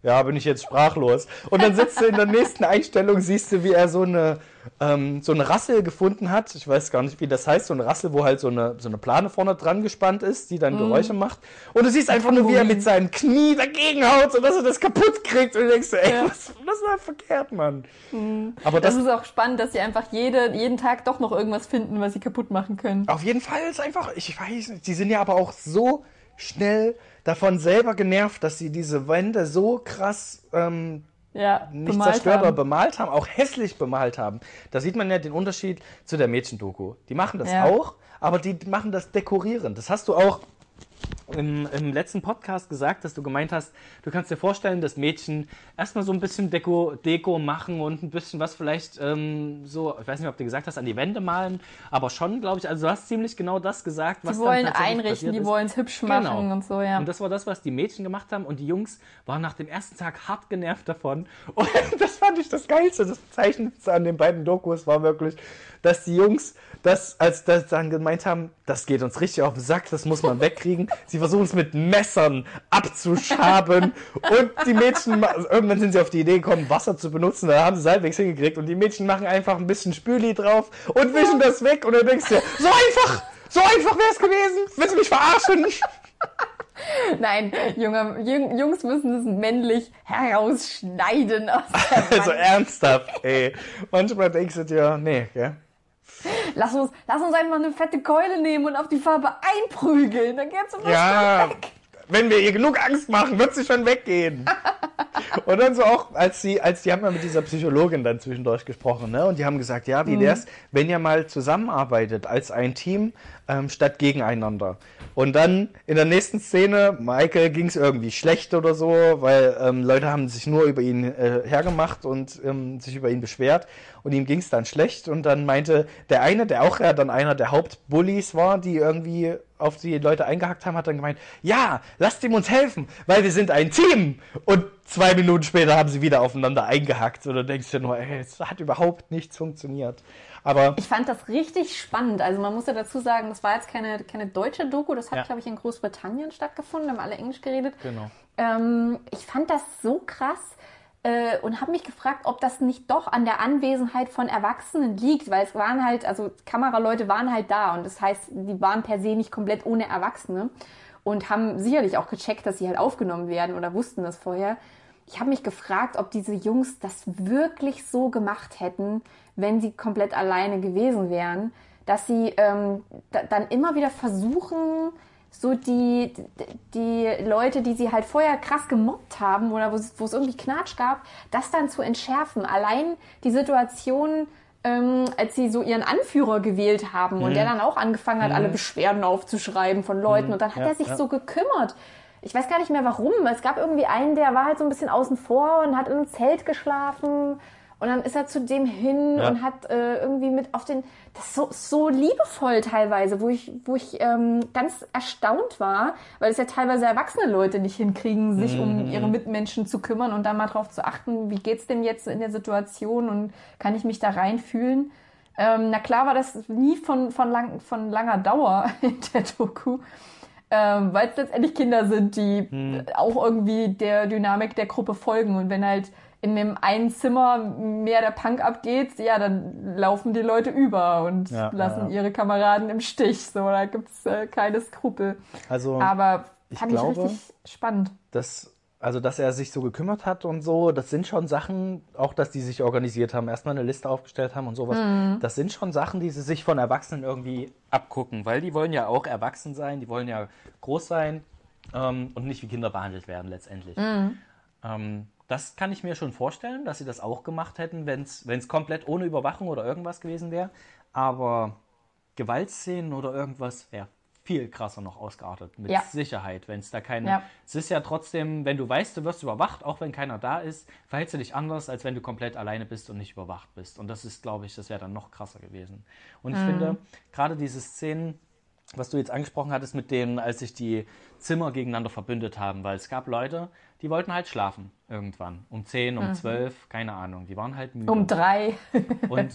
ja, bin ich jetzt sprachlos. Und dann sitzt du in der nächsten Einstellung, siehst du, wie er so eine, ähm, so eine Rassel gefunden hat. Ich weiß gar nicht, wie das heißt. So eine Rassel, wo halt so eine, so eine Plane vorne dran gespannt ist, die dann mm. Geräusche macht. Und du siehst einfach nur, wie er mit seinem Knie dagegen haut, sodass er das kaputt kriegt. Und du denkst, ey, ja. was, was war verkehrt, Mann? Mm. Aber das, das, ist auch spannend, dass sie einfach jede, jeden Tag doch noch irgendwas finden, was sie kaputt machen können. Auf jeden Fall ist einfach, ich weiß nicht, die sind ja aber auch so schnell davon selber genervt, dass sie diese Wände so krass ähm, ja, nicht zerstört haben. oder bemalt haben, auch hässlich bemalt haben. Da sieht man ja den Unterschied zu der Mädchendoku. Die machen das ja. auch, aber die machen das dekorieren. Das hast du auch im, im, letzten Podcast gesagt, dass du gemeint hast, du kannst dir vorstellen, dass Mädchen erstmal so ein bisschen Deko, Deko machen und ein bisschen was vielleicht ähm, so, ich weiß nicht, ob du gesagt hast, an die Wände malen, aber schon, glaube ich, also du hast ziemlich genau das gesagt, was Die wollen einrichten, die wollen es hübsch machen genau. und so, ja. Und das war das, was die Mädchen gemacht haben und die Jungs waren nach dem ersten Tag hart genervt davon. Und das fand ich das Geilste, das Zeichnendste an den beiden Dokus war wirklich, dass die Jungs das, als das dann gemeint haben, das geht uns richtig auf den Sack, das muss man wegkriegen. Sie versuchen es mit Messern abzuschaben und die Mädchen, irgendwann sind sie auf die Idee gekommen, Wasser zu benutzen, da haben sie halbwegs hingekriegt und die Mädchen machen einfach ein bisschen Spüli drauf und wischen das weg und dann denkst du dir, so einfach, so einfach wäre es gewesen, willst du mich verarschen? Nein, Junge, Jungs müssen es männlich herausschneiden aus der Also ernsthaft, ey. Manchmal denkst du dir, nee, gell? Lass uns, lass uns einfach eine fette Keule nehmen und auf die Farbe einprügeln. Dann geht's immer ja, weg. Wenn wir ihr genug Angst machen, wird sie schon weggehen. und dann so auch, als sie, als die haben ja mit dieser Psychologin dann zwischendurch gesprochen, ne? Und die haben gesagt, ja, wie wär's, wenn ihr mal zusammenarbeitet als ein Team ähm, statt gegeneinander. Und dann in der nächsten Szene, Michael ging es irgendwie schlecht oder so, weil ähm, Leute haben sich nur über ihn äh, hergemacht und ähm, sich über ihn beschwert und ihm ging es dann schlecht und dann meinte der eine, der auch ja dann einer der Hauptbullies war, die irgendwie auf die Leute eingehackt haben, hat dann gemeint, ja, lasst ihm uns helfen, weil wir sind ein Team. Und zwei Minuten später haben sie wieder aufeinander eingehackt. Und dann denkst du nur, ey, es hat überhaupt nichts funktioniert. Aber Ich fand das richtig spannend. Also man muss ja dazu sagen, das war jetzt keine, keine deutsche Doku, das hat, Ja. glaube ich, in Großbritannien stattgefunden, haben alle Englisch geredet. Genau. Ähm, ich fand das so krass äh, und habe mich gefragt, ob das nicht doch an der Anwesenheit von Erwachsenen liegt, weil es waren halt, also Kameraleute waren halt da und das heißt, die waren per se nicht komplett ohne Erwachsene und haben sicherlich auch gecheckt, dass sie halt aufgenommen werden oder wussten das vorher. Ich habe mich gefragt, ob diese Jungs das wirklich so gemacht hätten, wenn sie komplett alleine gewesen wären, dass sie ähm, da, dann immer wieder versuchen, so die, die Leute, die sie halt vorher krass gemobbt haben oder wo es, wo es irgendwie Knatsch gab, das dann zu entschärfen. Allein die Situation, ähm, als sie so ihren Anführer gewählt haben und der dann auch angefangen hat, alle Beschwerden aufzuschreiben von Leuten und dann hat Ja, er sich ja. so gekümmert. Ich weiß gar nicht mehr warum. Es gab irgendwie einen, der war halt so ein bisschen außen vor und hat in einem Zelt geschlafen. Und dann ist er zu dem hin Ja. und hat äh, irgendwie mit auf den. Das ist so, so liebevoll teilweise, wo ich, wo ich ähm, ganz erstaunt war, weil es ja teilweise erwachsene Leute nicht hinkriegen, sich um ihre Mitmenschen zu kümmern und da mal drauf zu achten, wie geht's dem jetzt in der Situation und kann ich mich da reinfühlen. Ähm, na klar war das nie von, von, lang, von langer Dauer in der Doku, ähm, weil es letztendlich Kinder sind, die Hm. auch irgendwie der Dynamik der Gruppe folgen. Und wenn halt in dem einen Zimmer mehr der Punk abgeht, ja, dann laufen die Leute über und Ja, lassen ja, ihre Kameraden im Stich. So, da gibt's äh, keine Skrupel. Also Aber ich fand ich, glaube, richtig spannend. das, also dass er sich so gekümmert hat und so, das sind schon Sachen, auch dass die sich organisiert haben, erstmal eine Liste aufgestellt haben und sowas. Das sind schon Sachen, die sie sich von Erwachsenen irgendwie abgucken, weil die wollen ja auch erwachsen sein, die wollen ja groß sein ähm, und nicht wie Kinder behandelt werden letztendlich. Ähm, das kann ich mir schon vorstellen, dass sie das auch gemacht hätten, wenn es komplett ohne Überwachung oder irgendwas gewesen wäre. Aber Gewaltszenen oder irgendwas wäre viel krasser noch ausgeartet. Mit Ja. Sicherheit, wenn es da keine. Ja. Es ist ja trotzdem, wenn du weißt, du wirst überwacht, auch wenn keiner da ist, verhältst du dich anders, als wenn du komplett alleine bist und nicht überwacht bist. Und das ist, glaube ich, das wäre dann noch krasser gewesen. Und ich finde, gerade diese Szenen, was du jetzt angesprochen hattest, mit denen, als sich die Zimmer gegeneinander verbündet haben, weil es gab Leute, die wollten halt schlafen irgendwann. Um 10, um 12, keine Ahnung. Die waren halt müde. Um drei. Und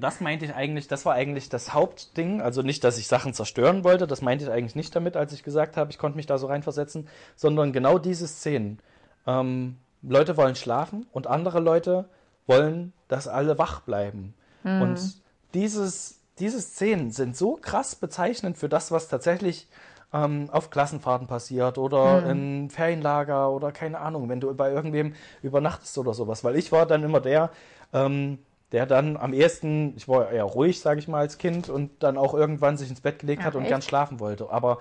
das meinte ich eigentlich, das war eigentlich das Hauptding. Also nicht, dass ich Sachen zerstören wollte, das meinte ich eigentlich nicht damit, als ich gesagt habe, ich konnte mich da so reinversetzen, sondern genau diese Szenen. Ähm, Leute wollen schlafen und andere Leute wollen, dass alle wach bleiben. Und dieses, diese Szenen sind so krass bezeichnend für das, was tatsächlich ähm, auf Klassenfahrten passiert oder in Ferienlager oder keine Ahnung, wenn du bei irgendwem übernachtest oder sowas. Weil ich war dann immer der, ähm, der dann am ehesten, ich war eher ruhig, sage ich mal, als Kind und dann auch irgendwann sich ins Bett gelegt Ach, hat und echt? gern schlafen wollte. Aber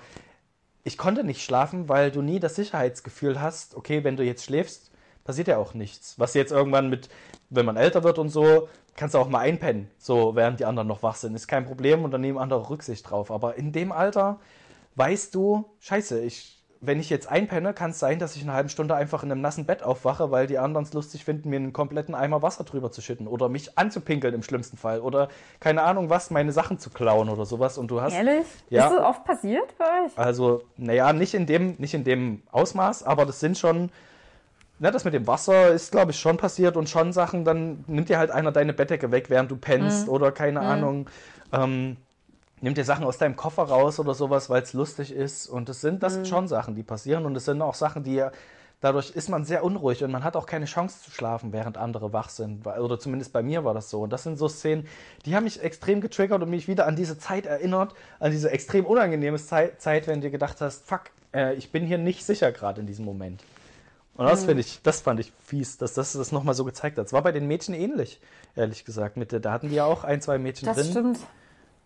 ich konnte nicht schlafen, weil du nie das Sicherheitsgefühl hast, okay, wenn du jetzt schläfst, passiert ja auch nichts. Was jetzt irgendwann mit, wenn man älter wird und so, kannst du auch mal einpennen, so während die anderen noch wach sind. Ist kein Problem und dann nehmen andere Rücksicht drauf. Aber in dem Alter weißt du, scheiße, ich, wenn ich jetzt einpenne, kann es sein, dass ich in einer halben Stunde einfach in einem nassen Bett aufwache, weil die anderen es lustig finden, mir einen kompletten Eimer Wasser drüber zu schütten oder mich anzupinkeln im schlimmsten Fall oder keine Ahnung was, meine Sachen zu klauen oder sowas. Und du hast Ehrlich? Ja. Ist das oft passiert bei euch? also, naja, nicht in dem, nicht in dem Ausmaß, aber das sind schon. Na, das mit dem Wasser ist, glaube ich, schon passiert und schon Sachen, dann nimmt dir halt einer deine Bettdecke weg, während du pennst oder keine Ahnung. Ähm, nimmt dir Sachen aus deinem Koffer raus oder sowas, weil es lustig ist. Und das sind, das sind schon Sachen, die passieren. Und es sind auch Sachen, die dadurch ist man sehr unruhig und man hat auch keine Chance zu schlafen, während andere wach sind. Oder zumindest bei mir war das so. Und das sind so Szenen, die haben mich extrem getriggert und mich wieder an diese Zeit erinnert, an diese extrem unangenehme Zei- Zeit, wenn du gedacht hast, fuck, äh, ich bin hier nicht sicher gerade in diesem Moment. Und das finde ich, das fand ich fies, dass das das nochmal so gezeigt hat. Es war bei den Mädchen ähnlich, ehrlich gesagt. Mit, der- da hatten die ja auch ein, zwei Mädchen Das drin, stimmt.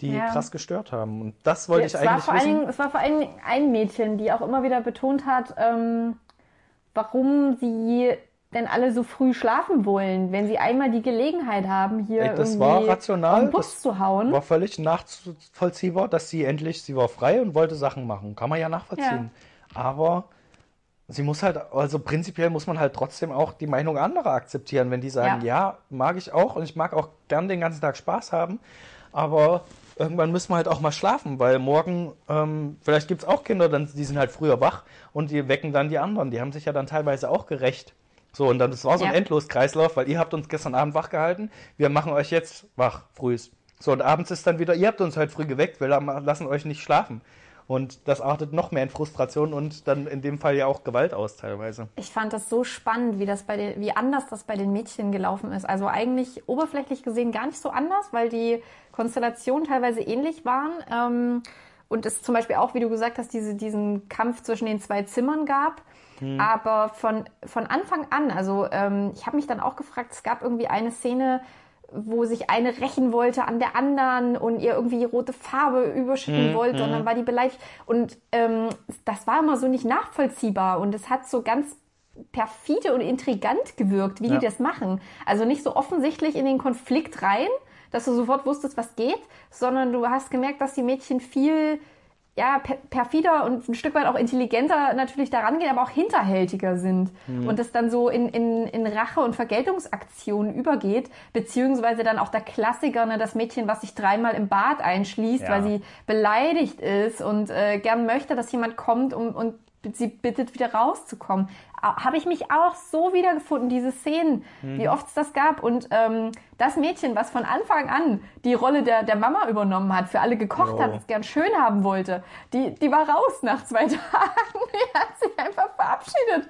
die Ja. krass gestört haben. Und das wollte ich es, war eigentlich allen wissen. Dingen, es war vor allen Dingen ein Mädchen, die auch immer wieder betont hat, ähm, warum sie denn alle so früh schlafen wollen, wenn sie einmal die Gelegenheit haben, hier Ey, das war rational, Bus das zu hauen. War völlig nachvollziehbar, dass sie endlich, sie war frei und wollte Sachen machen. Kann man ja nachvollziehen. Aber sie muss halt, also prinzipiell muss man halt trotzdem auch die Meinung anderer akzeptieren, wenn die sagen, Ja. ja, mag ich auch und ich mag auch gern den ganzen Tag Spaß haben, aber irgendwann müssen wir halt auch mal schlafen, weil morgen, ähm, vielleicht gibt es auch Kinder, dann, die sind halt früher wach und die wecken dann die anderen. Die haben sich ja dann teilweise auch gerecht. So, und dann, das war so ein. Endloskreislauf, weil ihr habt uns gestern Abend wach gehalten, wir machen euch jetzt wach, frühs. So, und abends ist dann wieder, ihr habt uns heute früh geweckt, wir la- lassen euch nicht schlafen. Und das artet noch mehr in Frustration und dann in dem Fall ja auch Gewalt aus teilweise. Ich fand das so spannend, wie das bei den, wie anders das bei den Mädchen gelaufen ist. Also eigentlich oberflächlich gesehen gar nicht so anders, weil die Konstellationen teilweise ähnlich waren. Ähm, und es zum Beispiel auch, wie du gesagt hast, diese, diesen Kampf zwischen den zwei Zimmern gab. Aber von, von Anfang an, also ähm, ich habe mich dann auch gefragt, es gab irgendwie eine Szene, wo sich eine rächen wollte an der anderen und ihr irgendwie rote Farbe überschütten wollte und dann war die beleidigt. Und ähm, das war immer so nicht nachvollziehbar und es hat so ganz perfide und intrigant gewirkt, wie Ja. die das machen. Also nicht so offensichtlich in den Konflikt rein, dass du sofort wusstest, was geht, sondern du hast gemerkt, dass die Mädchen viel ja, per perfider und ein Stück weit auch intelligenter natürlich daran gehen, aber auch hinterhältiger sind. Und das dann so in, in, in Rache- und Vergeltungsaktionen übergeht, beziehungsweise dann auch der Klassiker, ne, das Mädchen, was sich dreimal im Bad einschließt, Ja. weil sie beleidigt ist und äh, gern möchte, dass jemand kommt um, und sie bittet, wieder rauszukommen. Habe ich mich auch so wiedergefunden, diese Szenen, Mhm. wie oft es das gab. Und ähm, das Mädchen, was von Anfang an die Rolle der, der Mama übernommen hat, für alle gekocht Jo. hat, es gern schön haben wollte, die, die war raus nach zwei Tagen. Die hat sich einfach verabschiedet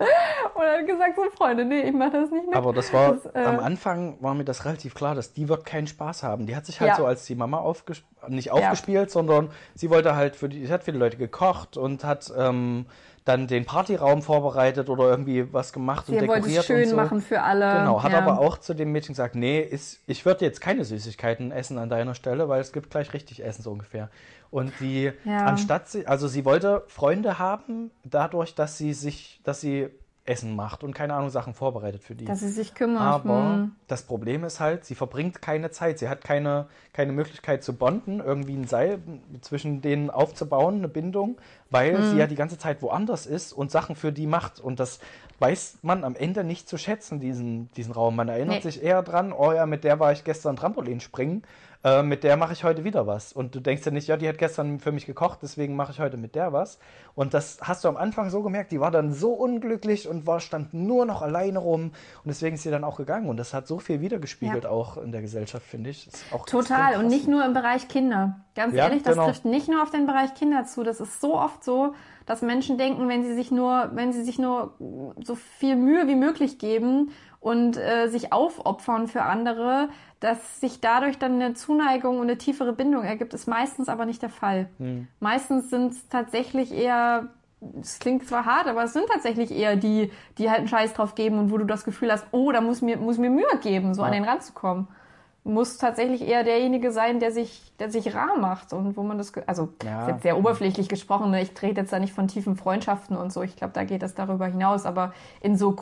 und hat gesagt, so Freunde, nee, ich mache das nicht mehr. Aber das war, Das, äh, am Anfang war mir das relativ klar, dass die wird keinen Spaß haben. Die hat sich halt Ja. so als die Mama aufges nicht aufgespielt, sondern sie wollte halt für die, sie hat für die Leute gekocht und hat ähm, dann den Partyraum vorbereitet oder irgendwie was gemacht und Sie wollte dekoriert es schön und so. machen für alle. Genau, hat ja. aber auch zu dem Mädchen gesagt, nee, ist, ich würde jetzt keine Süßigkeiten essen an deiner Stelle, weil es gibt gleich richtig Essen so ungefähr. Und die, Ja. anstatt sie, also sie wollte Freunde haben, dadurch, dass sie sich, dass sie Essen macht und keine Ahnung, Sachen vorbereitet für die. Dass sie sich kümmert. Aber Hm. das Problem ist halt, sie verbringt keine Zeit. Sie hat keine, keine Möglichkeit zu bonden, irgendwie ein Seil zwischen denen aufzubauen, eine Bindung, weil Hm. sie ja die ganze Zeit woanders ist und Sachen für die macht. Und das weiß man am Ende nicht zu schätzen, diesen, diesen Raum. Man erinnert Nee. sich eher dran, oh ja, mit der war ich gestern Trampolin springen, äh, mit der mache ich heute wieder was. Und du denkst ja nicht, ja, die hat gestern für mich gekocht, deswegen mache ich heute mit der was. Und das hast du am Anfang so gemerkt, die war dann so unglücklich und war, stand nur noch alleine rum. Und deswegen ist sie dann auch gegangen. Und das hat so viel wiedergespiegelt Ja. auch in der Gesellschaft, finde ich. Total. Und nicht nur im Bereich Kinder. Ganz Ja, ehrlich, das genau. trifft nicht nur auf den Bereich Kinder zu. Das ist so oft so, dass Menschen denken, wenn sie sich nur, wenn sie sich nur so viel Mühe wie möglich geben und äh, sich aufopfern für andere, dass sich dadurch dann eine Zuneigung und eine tiefere Bindung ergibt, ist meistens aber nicht der Fall. Hm. Meistens sind es tatsächlich eher, es klingt zwar hart, aber es sind tatsächlich eher die, die halt einen Scheiß drauf geben und wo du das Gefühl hast, oh, da muss mir, muss mir Mühe geben, so an Ja. den ranzukommen. Muss tatsächlich eher derjenige sein, der sich, der sich rar macht und wo man das, also Ja. ist jetzt sehr oberflächlich gesprochen, ne? ich trete jetzt da nicht von tiefen Freundschaften und so, ich glaube, da geht es darüber hinaus, aber in so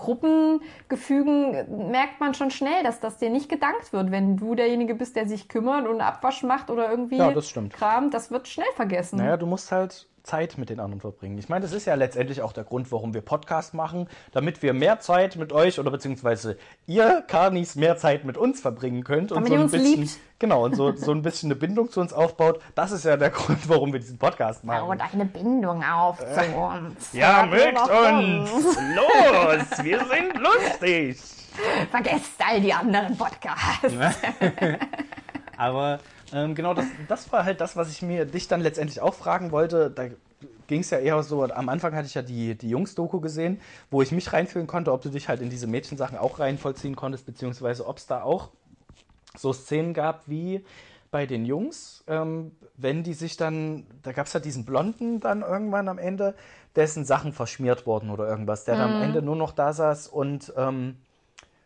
Gruppengefügen merkt man schon schnell, dass das dir nicht gedankt wird, wenn du derjenige bist, der sich kümmert und Abwasch macht oder irgendwie Ja, das stimmt. Kram, das wird schnell vergessen. Naja, du musst halt Zeit mit den anderen verbringen. Ich meine, das ist ja letztendlich auch der Grund, warum wir Podcast machen, damit wir mehr Zeit mit euch oder beziehungsweise ihr, Karnis, mehr Zeit mit uns verbringen könnt. Damit und so ein uns bisschen, liebt. Genau, und so, so ein bisschen eine Bindung zu uns aufbaut. Das ist ja der Grund, warum wir diesen Podcast machen. Und eine Bindung auf zu uns. ja, Hört mögt uns! Los! Wir sind lustig! Vergesst all die anderen Podcasts. Aber ähm, genau, das, das war halt das, was ich mir dich dann letztendlich auch fragen wollte. Da ging es ja eher so, am Anfang hatte ich ja die, die Jungs-Doku gesehen, wo ich mich reinfühlen konnte, ob du dich halt in diese Mädchensachen auch reinvollziehen konntest, beziehungsweise ob es da auch so Szenen gab wie bei den Jungs, ähm, wenn die sich dann, da gab es ja diesen Blonden dann irgendwann am Ende, dessen Sachen verschmiert wurden oder irgendwas, der dann am Ende nur noch da saß und ähm,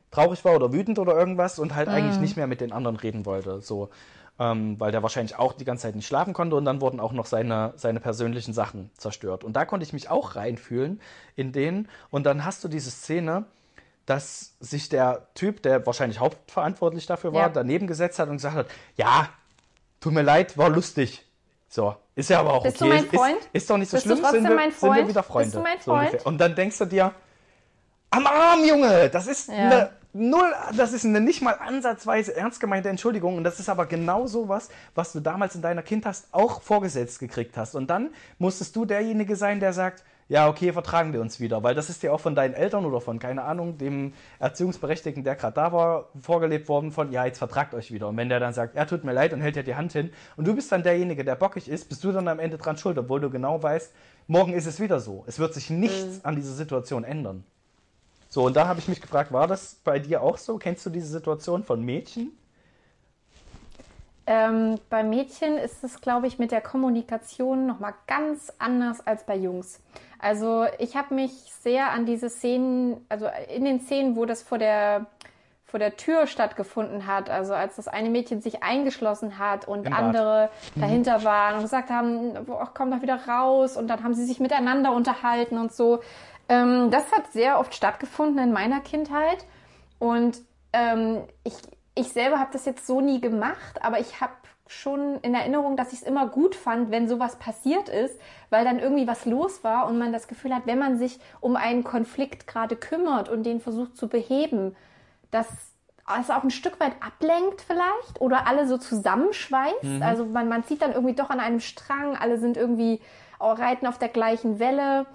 traurig war oder wütend oder irgendwas und halt eigentlich nicht mehr mit den anderen reden wollte. So. Ähm, weil der wahrscheinlich auch die ganze Zeit nicht schlafen konnte und dann wurden auch noch seine, seine persönlichen Sachen zerstört. Und da konnte ich mich auch reinfühlen in den. Und dann hast du diese Szene, dass sich der Typ, der wahrscheinlich hauptverantwortlich dafür war, Ja. daneben gesetzt hat und gesagt hat, ja, tut mir leid, war lustig. So, ist ja aber auch Bist du okay. mein Freund? Ist, ist doch nicht so Bist du schlimm, sind wir, mein sind wir wieder Freunde. Bist du mein So. Freund? und dann denkst du dir, am Arm, Junge, das ist Ja. eine null, das ist eine nicht mal ansatzweise ernst gemeinte Entschuldigung und das ist aber genau so was, was du damals in deiner Kindheit auch vorgesetzt gekriegt hast. Und dann musstest du derjenige sein, der sagt, ja, okay, vertragen wir uns wieder, weil das ist dir auch von deinen Eltern oder von, keine Ahnung, dem Erziehungsberechtigten, der gerade da war, vorgelebt worden von, ja, jetzt vertragt euch wieder. Und wenn der dann sagt, ja, tut mir leid und hält dir die Hand hin und du bist dann derjenige, der bockig ist, bist du dann am Ende dran schuld, obwohl du genau weißt, morgen ist es wieder so. Es wird sich nichts an dieser Situation ändern. So, und da habe ich mich gefragt, war das bei dir auch so? Kennst du diese Situation von Mädchen? Ähm, bei Mädchen ist es, glaube ich, mit der Kommunikation nochmal ganz anders als bei Jungs. Also ich habe mich sehr an diese Szenen, also in den Szenen, wo das vor der, vor der Tür stattgefunden hat, also als das eine Mädchen sich eingeschlossen hat und Im Bad. andere dahinter waren und gesagt haben, ach, komm doch wieder raus und dann haben sie sich miteinander unterhalten und so. Ähm, das hat sehr oft stattgefunden in meiner Kindheit und ähm, ich, ich selber habe das jetzt so nie gemacht, aber ich habe schon in Erinnerung, dass ich es immer gut fand, wenn sowas passiert ist, weil dann irgendwie was los war und man das Gefühl hat, wenn man sich um einen Konflikt gerade kümmert und den versucht zu beheben, dass es auch ein Stück weit ablenkt vielleicht oder alle so zusammenschweißt. Also man, man zieht dann irgendwie doch an einem Strang, alle sind irgendwie auch reiten auf der gleichen Welle.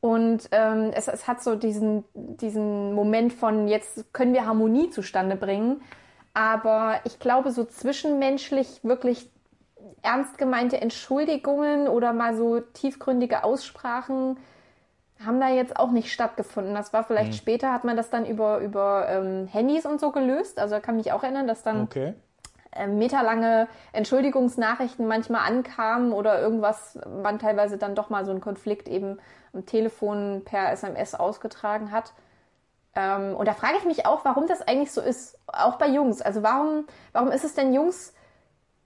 Und ähm, es, es hat so diesen, diesen Moment von, jetzt können wir Harmonie zustande bringen. Aber ich glaube, so zwischenmenschlich wirklich ernst gemeinte Entschuldigungen oder mal so tiefgründige Aussprachen haben da jetzt auch nicht stattgefunden. Das war vielleicht später, hat man das dann über, über ähm, Handys und so gelöst. Also ich kann mich auch erinnern, dass dann Okay. Äh, meterlange Entschuldigungsnachrichten manchmal ankamen oder irgendwas, man teilweise dann doch mal so einen Konflikt eben am Telefon per SMS ausgetragen hat. Ähm, und da frage ich mich auch, warum das eigentlich so ist, auch bei Jungs. Also warum, warum ist es denn Jungs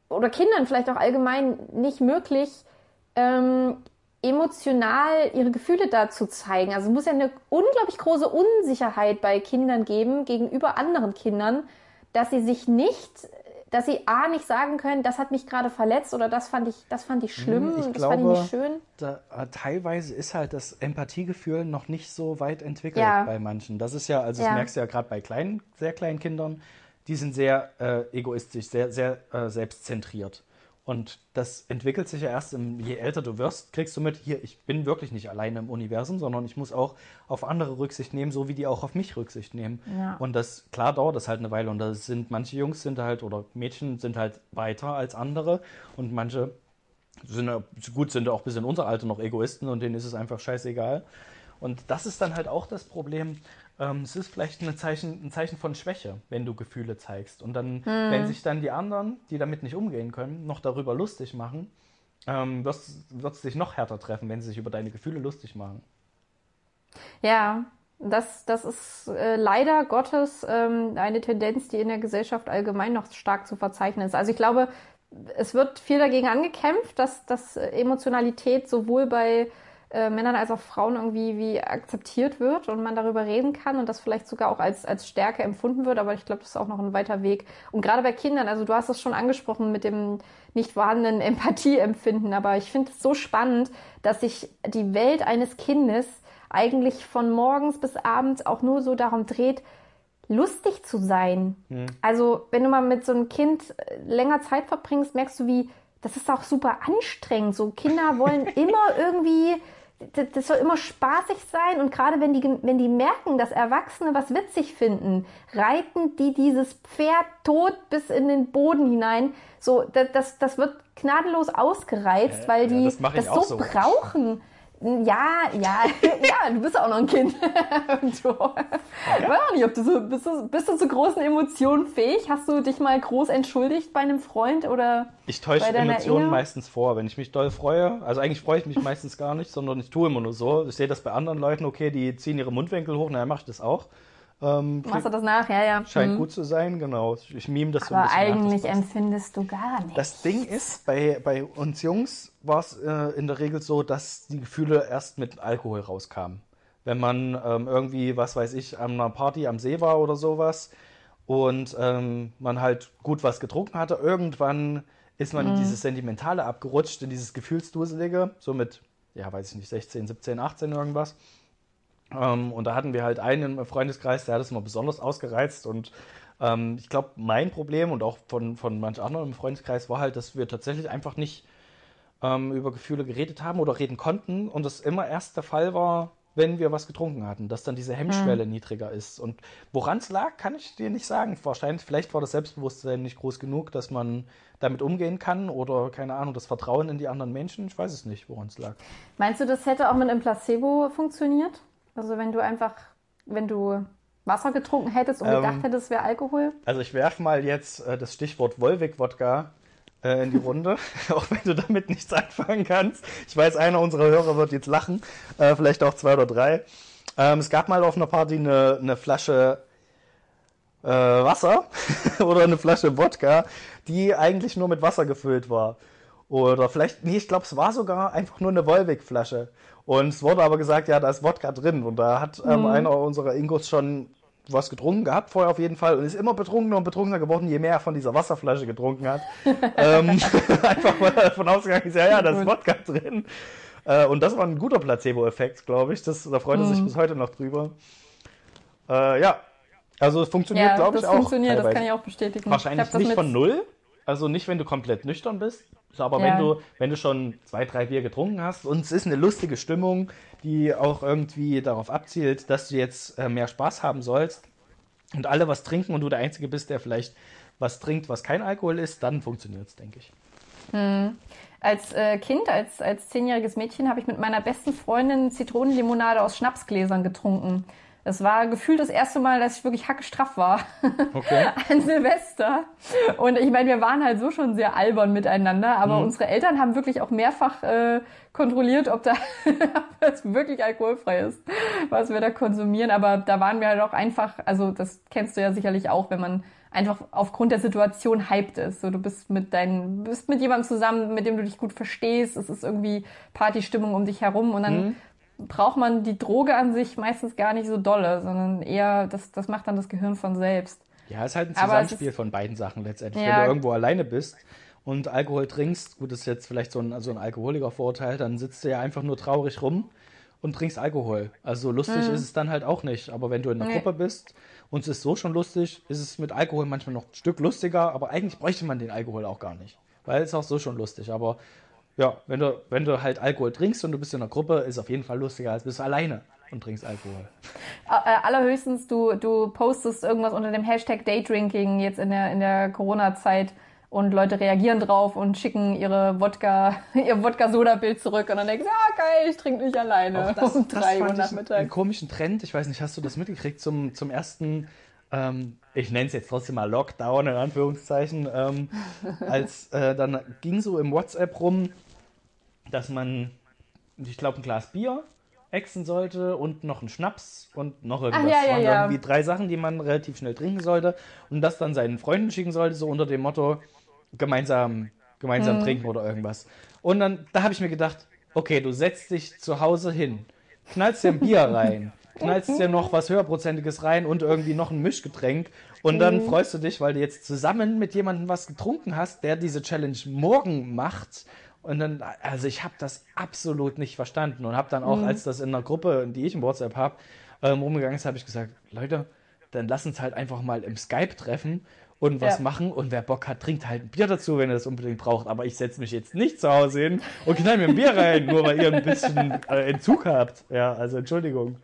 oder Kindern vielleicht auch allgemein nicht möglich, ähm, emotional ihre Gefühle da zu zeigen? Also es muss ja eine unglaublich große Unsicherheit bei Kindern geben gegenüber anderen Kindern, dass sie sich nicht, dass sie A nicht sagen können, das hat mich gerade verletzt oder das fand ich, das fand ich schlimm, Hm, ich das fand ich nicht glaube, schön. Da, äh, teilweise ist halt das Empathiegefühl noch nicht so weit entwickelt Ja. bei manchen. Das ist ja, also Ja. das merkst du ja gerade bei kleinen, sehr kleinen Kindern, die sind sehr äh, egoistisch, sehr, sehr äh, selbstzentriert. Und das entwickelt sich ja erst, im, je älter du wirst, kriegst du mit, hier, ich bin wirklich nicht alleine im Universum, sondern ich muss auch auf andere Rücksicht nehmen, so wie die auch auf mich Rücksicht nehmen. Ja. Und das, klar dauert das halt eine Weile. Und da sind manche Jungs sind halt, oder Mädchen sind halt weiter als andere. Und manche sind ja, gut, sind ja auch bis in unser Alter noch Egoisten und denen ist es einfach scheißegal. Und das ist dann halt auch das Problem. Ähm, es ist vielleicht ein Zeichen, ein Zeichen von Schwäche, wenn du Gefühle zeigst. Und dann, wenn sich dann die anderen, die damit nicht umgehen können, noch darüber lustig machen, ähm, wird es dich noch härter treffen, wenn sie sich über deine Gefühle lustig machen. Ja, das, das ist äh, leider Gottes ähm, eine Tendenz, die in der Gesellschaft allgemein noch stark zu verzeichnen ist. Also ich glaube, es wird viel dagegen angekämpft, dass, dass Emotionalität sowohl bei äh, Männern als auch Frauen irgendwie wie akzeptiert wird und man darüber reden kann und das vielleicht sogar auch als, als Stärke empfunden wird. Aber ich glaube, das ist auch noch ein weiter Weg. Und gerade bei Kindern, also du hast es schon angesprochen mit dem nicht vorhandenen Empathieempfinden, aber ich finde es so spannend, dass sich die Welt eines Kindes eigentlich von morgens bis abends auch nur so darum dreht, lustig zu sein. Also, wenn du mal mit so einem Kind äh, länger Zeit verbringst, merkst du, wie, das ist auch super anstrengend. So Kinder wollen immer irgendwie, das, das soll immer spaßig sein. Und gerade wenn die, wenn die merken, dass Erwachsene was witzig finden, reiten die dieses Pferd tot bis in den Boden hinein. So, das, das, das wird gnadenlos ausgereizt, weil ja, die das mach ich auch so so. brauchen. Ja, ja, ja, du bist auch noch ein Kind. Ich weiß auch nicht, ob du so, bist du, bist du zu großen Emotionen fähig? Hast du dich mal groß entschuldigt bei einem Freund oder? Ich täusche Emotionen Ehe? meistens vor. Wenn ich mich doll freue, also eigentlich freue ich mich meistens gar nicht, sondern ich tue immer nur so. Ich sehe das bei anderen Leuten, okay, die ziehen ihre Mundwinkel hoch, naja, mache ich das auch. Ähm, Machst du das nach? Ja, ja. scheint Mhm. gut zu sein, genau. Ich, meme das so ein Aber bisschen nach, das eigentlich passt. empfindest du gar nicht. Das Ding ist, bei, bei uns Jungs war es äh, in der Regel so, dass die Gefühle erst mit Alkohol rauskamen. wenn man ähm, irgendwie, was weiß ich, an einer Party am See war oder sowas und ähm, man halt gut was getrunken hatte, irgendwann ist man in dieses Sentimentale abgerutscht, in dieses Gefühlsduselige, so mit, ja, weiß ich nicht, 16, 17, 18 irgendwas. Ähm, und da hatten wir halt einen im Freundeskreis, der hat es immer besonders ausgereizt. Und ähm, ich glaube, mein Problem und auch von, von manch anderen im Freundeskreis war halt, dass wir tatsächlich einfach nicht ähm, über Gefühle geredet haben oder reden konnten. Und das immer erst der Fall war, wenn wir was getrunken hatten, dass dann diese Hemmschwelle niedriger ist. Und woran es lag, kann ich dir nicht sagen. Wahrscheinlich, vielleicht war das Selbstbewusstsein nicht groß genug, dass man damit umgehen kann oder keine Ahnung, das Vertrauen in die anderen Menschen. Ich weiß es nicht, woran es lag. Meinst du, das hätte auch mit einem Placebo funktioniert? Also wenn du einfach, wenn du Wasser getrunken hättest und Ähm, gedacht hättest, es wäre Alkohol? Also ich werfe mal jetzt äh, das Stichwort Wolwig-Wodka äh, in die Runde, auch wenn du damit nichts anfangen kannst. Ich weiß, einer unserer Hörer wird jetzt lachen, äh, vielleicht auch zwei oder drei. Ähm, es gab mal auf einer Party eine, eine Flasche äh, Wasser oder eine Flasche Wodka, die eigentlich nur mit Wasser gefüllt war. Oder vielleicht, nee, ich glaube, es war sogar einfach nur eine Wolwig-Flasche. Und es wurde aber gesagt, ja, da ist Wodka drin. Und da hat ähm, einer unserer Ingos schon was getrunken gehabt, vorher auf jeden Fall, und ist immer betrunkener und betrunkener geworden, je mehr er von dieser Wasserflasche getrunken hat. ähm, einfach mal davon ausgegangen ist, ja, ja, da ist Wodka drin. Äh, und das war ein guter Placebo-Effekt, glaube ich. Das, da freut er sich bis heute noch drüber. Äh, ja, also es funktioniert, Ja, glaube ich, das auch. funktioniert, das teilweise. kann ich auch bestätigen. Wahrscheinlich ich das nicht von null, also nicht, wenn du komplett nüchtern bist, aber Ja. wenn du wenn du schon zwei, drei Bier getrunken hast und es ist eine lustige Stimmung, die auch irgendwie darauf abzielt, dass du jetzt äh, mehr Spaß haben sollst und alle was trinken und du der Einzige bist, der vielleicht was trinkt, was kein Alkohol ist, dann funktioniert es, denke ich. Als äh, Kind, als, als zehnjähriges Mädchen, habe ich mit meiner besten Freundin Zitronenlimonade aus Schnapsgläsern getrunken. Es war gefühlt das erste Mal, dass ich wirklich hackestraff war Okay. an Silvester. Und ich meine, wir waren halt so schon sehr albern miteinander, aber unsere Eltern haben wirklich auch mehrfach äh, kontrolliert, ob da ob das wirklich alkoholfrei ist, was wir da konsumieren. Aber da waren wir halt auch einfach, also das kennst du ja sicherlich auch, wenn man einfach aufgrund der Situation hyped ist. So, du bist mit deinen, bist mit jemandem zusammen, mit dem du dich gut verstehst. Es ist irgendwie Partystimmung um dich herum und dann braucht man die Droge an sich meistens gar nicht so dolle, sondern eher, das, das macht dann das Gehirn von selbst. Ja, es ist halt ein Zusammenspiel von beiden Sachen letztendlich. Ja. Wenn du irgendwo alleine bist und Alkohol trinkst, gut, das ist jetzt vielleicht so ein, so ein Alkoholiker-Vorurteil, dann sitzt du ja einfach nur traurig rum und trinkst Alkohol. Also so lustig ist es dann halt auch nicht. Aber wenn du in einer. Nee. Gruppe bist und es ist so schon lustig, ist es mit Alkohol manchmal noch ein Stück lustiger, aber eigentlich bräuchte man den Alkohol auch gar nicht. Weil es ist auch so schon lustig. Aber ja, wenn du, wenn du halt Alkohol trinkst und du bist in einer Gruppe, ist es auf jeden Fall lustiger, als bist du alleine und trinkst Alkohol. Äh, allerhöchstens, du, du postest irgendwas unter dem Hashtag Daydrinking jetzt in der, in der Corona-Zeit und Leute reagieren drauf und schicken ihre Wodka, ihr Wodka-Soda-Bild zurück und dann denkst du, ah geil, ich trinke nicht alleine um drei Uhr ich einen nachmittags. komischen Trend. Ich weiß nicht, hast du das mitgekriegt zum, zum ersten, ähm, ich nenne es jetzt trotzdem mal Lockdown in Anführungszeichen, ähm, als äh, dann ging so im WhatsApp rum, dass man, ich glaube, ein Glas Bier exen sollte und noch einen Schnaps und noch irgendwas. ja, ja, waren ja. irgendwie drei Sachen, die man relativ schnell trinken sollte und das dann seinen Freunden schicken sollte, so unter dem Motto gemeinsam, gemeinsam Mhm. trinken oder irgendwas. Und dann, da habe ich mir gedacht, okay, du setzt dich zu Hause hin, knallst dir ein Bier rein, knallst dir noch was höherprozentiges rein und irgendwie noch ein Mischgetränk und dann Mhm. freust du dich, weil du jetzt zusammen mit jemandem was getrunken hast, der diese Challenge morgen macht. Und dann, also ich habe das absolut nicht verstanden und habe dann Mhm. auch, als das in einer Gruppe, die ich im WhatsApp habe, ähm, rumgegangen ist, habe ich gesagt, Leute, dann lass uns halt einfach mal im Skype treffen und was Ja. machen und wer Bock hat, trinkt halt ein Bier dazu, wenn er das unbedingt braucht. Aber ich setze mich jetzt nicht zu Hause hin und knall mir ein Bier rein, nur weil ihr ein bisschen äh, Entzug habt. Ja, also Entschuldigung.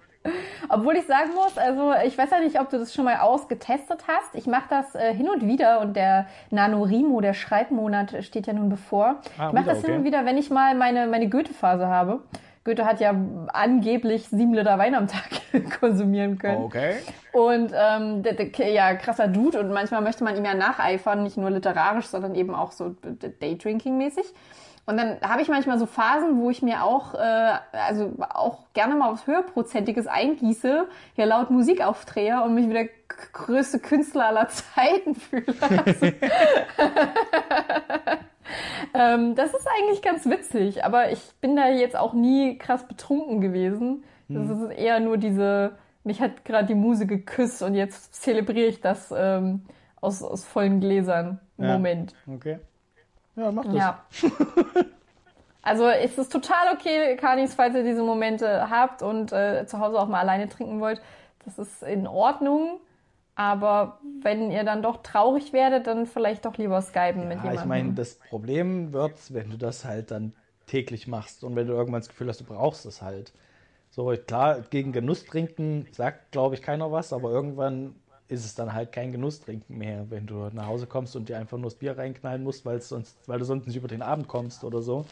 Obwohl ich sagen muss, also ich weiß ja nicht, ob du das schon mal ausgetestet hast. Ich mache das äh, hin und wieder und der NaNoWriMo, der Schreibmonat, steht ja nun bevor. Ah, ich mache das hin okay. und wieder, wenn ich mal meine, meine Goethe-Phase habe. Goethe hat ja angeblich sieben Liter Wein am Tag konsumieren können. Okay. Und ähm, der, der, ja, krasser Dude und manchmal möchte man ihm ja nacheifern, nicht nur literarisch, sondern eben auch so Daydrinking-mäßig. Und dann habe ich manchmal so Phasen, wo ich mir auch, äh, also auch gerne mal was höherprozentiges eingieße, hier laut Musik aufdrehe und mich wie der k- größte Künstler aller Zeiten fühle. Also, ähm, das ist eigentlich ganz witzig, aber ich bin da jetzt auch nie krass betrunken gewesen. Das ist eher nur diese, mich hat gerade die Muse geküsst und jetzt zelebriere ich das ähm, aus, aus vollen Gläsern. Ja. Moment. Okay. Ja, mach das. Ja. Also es ist total okay, Kanis, falls ihr diese Momente habt und äh, zu Hause auch mal alleine trinken wollt. Das ist in Ordnung. Aber wenn ihr dann doch traurig werdet, dann vielleicht doch lieber skypen mit Ja, jemandem. ich meine, das Problem wird, wenn du das halt dann täglich machst und wenn du irgendwann das Gefühl hast, du brauchst es halt. So, klar, gegen Genuss trinken sagt, glaube ich, keiner was, aber irgendwann ist es dann halt kein Genusstrinken mehr, wenn du nach Hause kommst und dir einfach nur das Bier reinknallen musst, weil, es sonst, weil du sonst nicht über den Abend kommst oder so.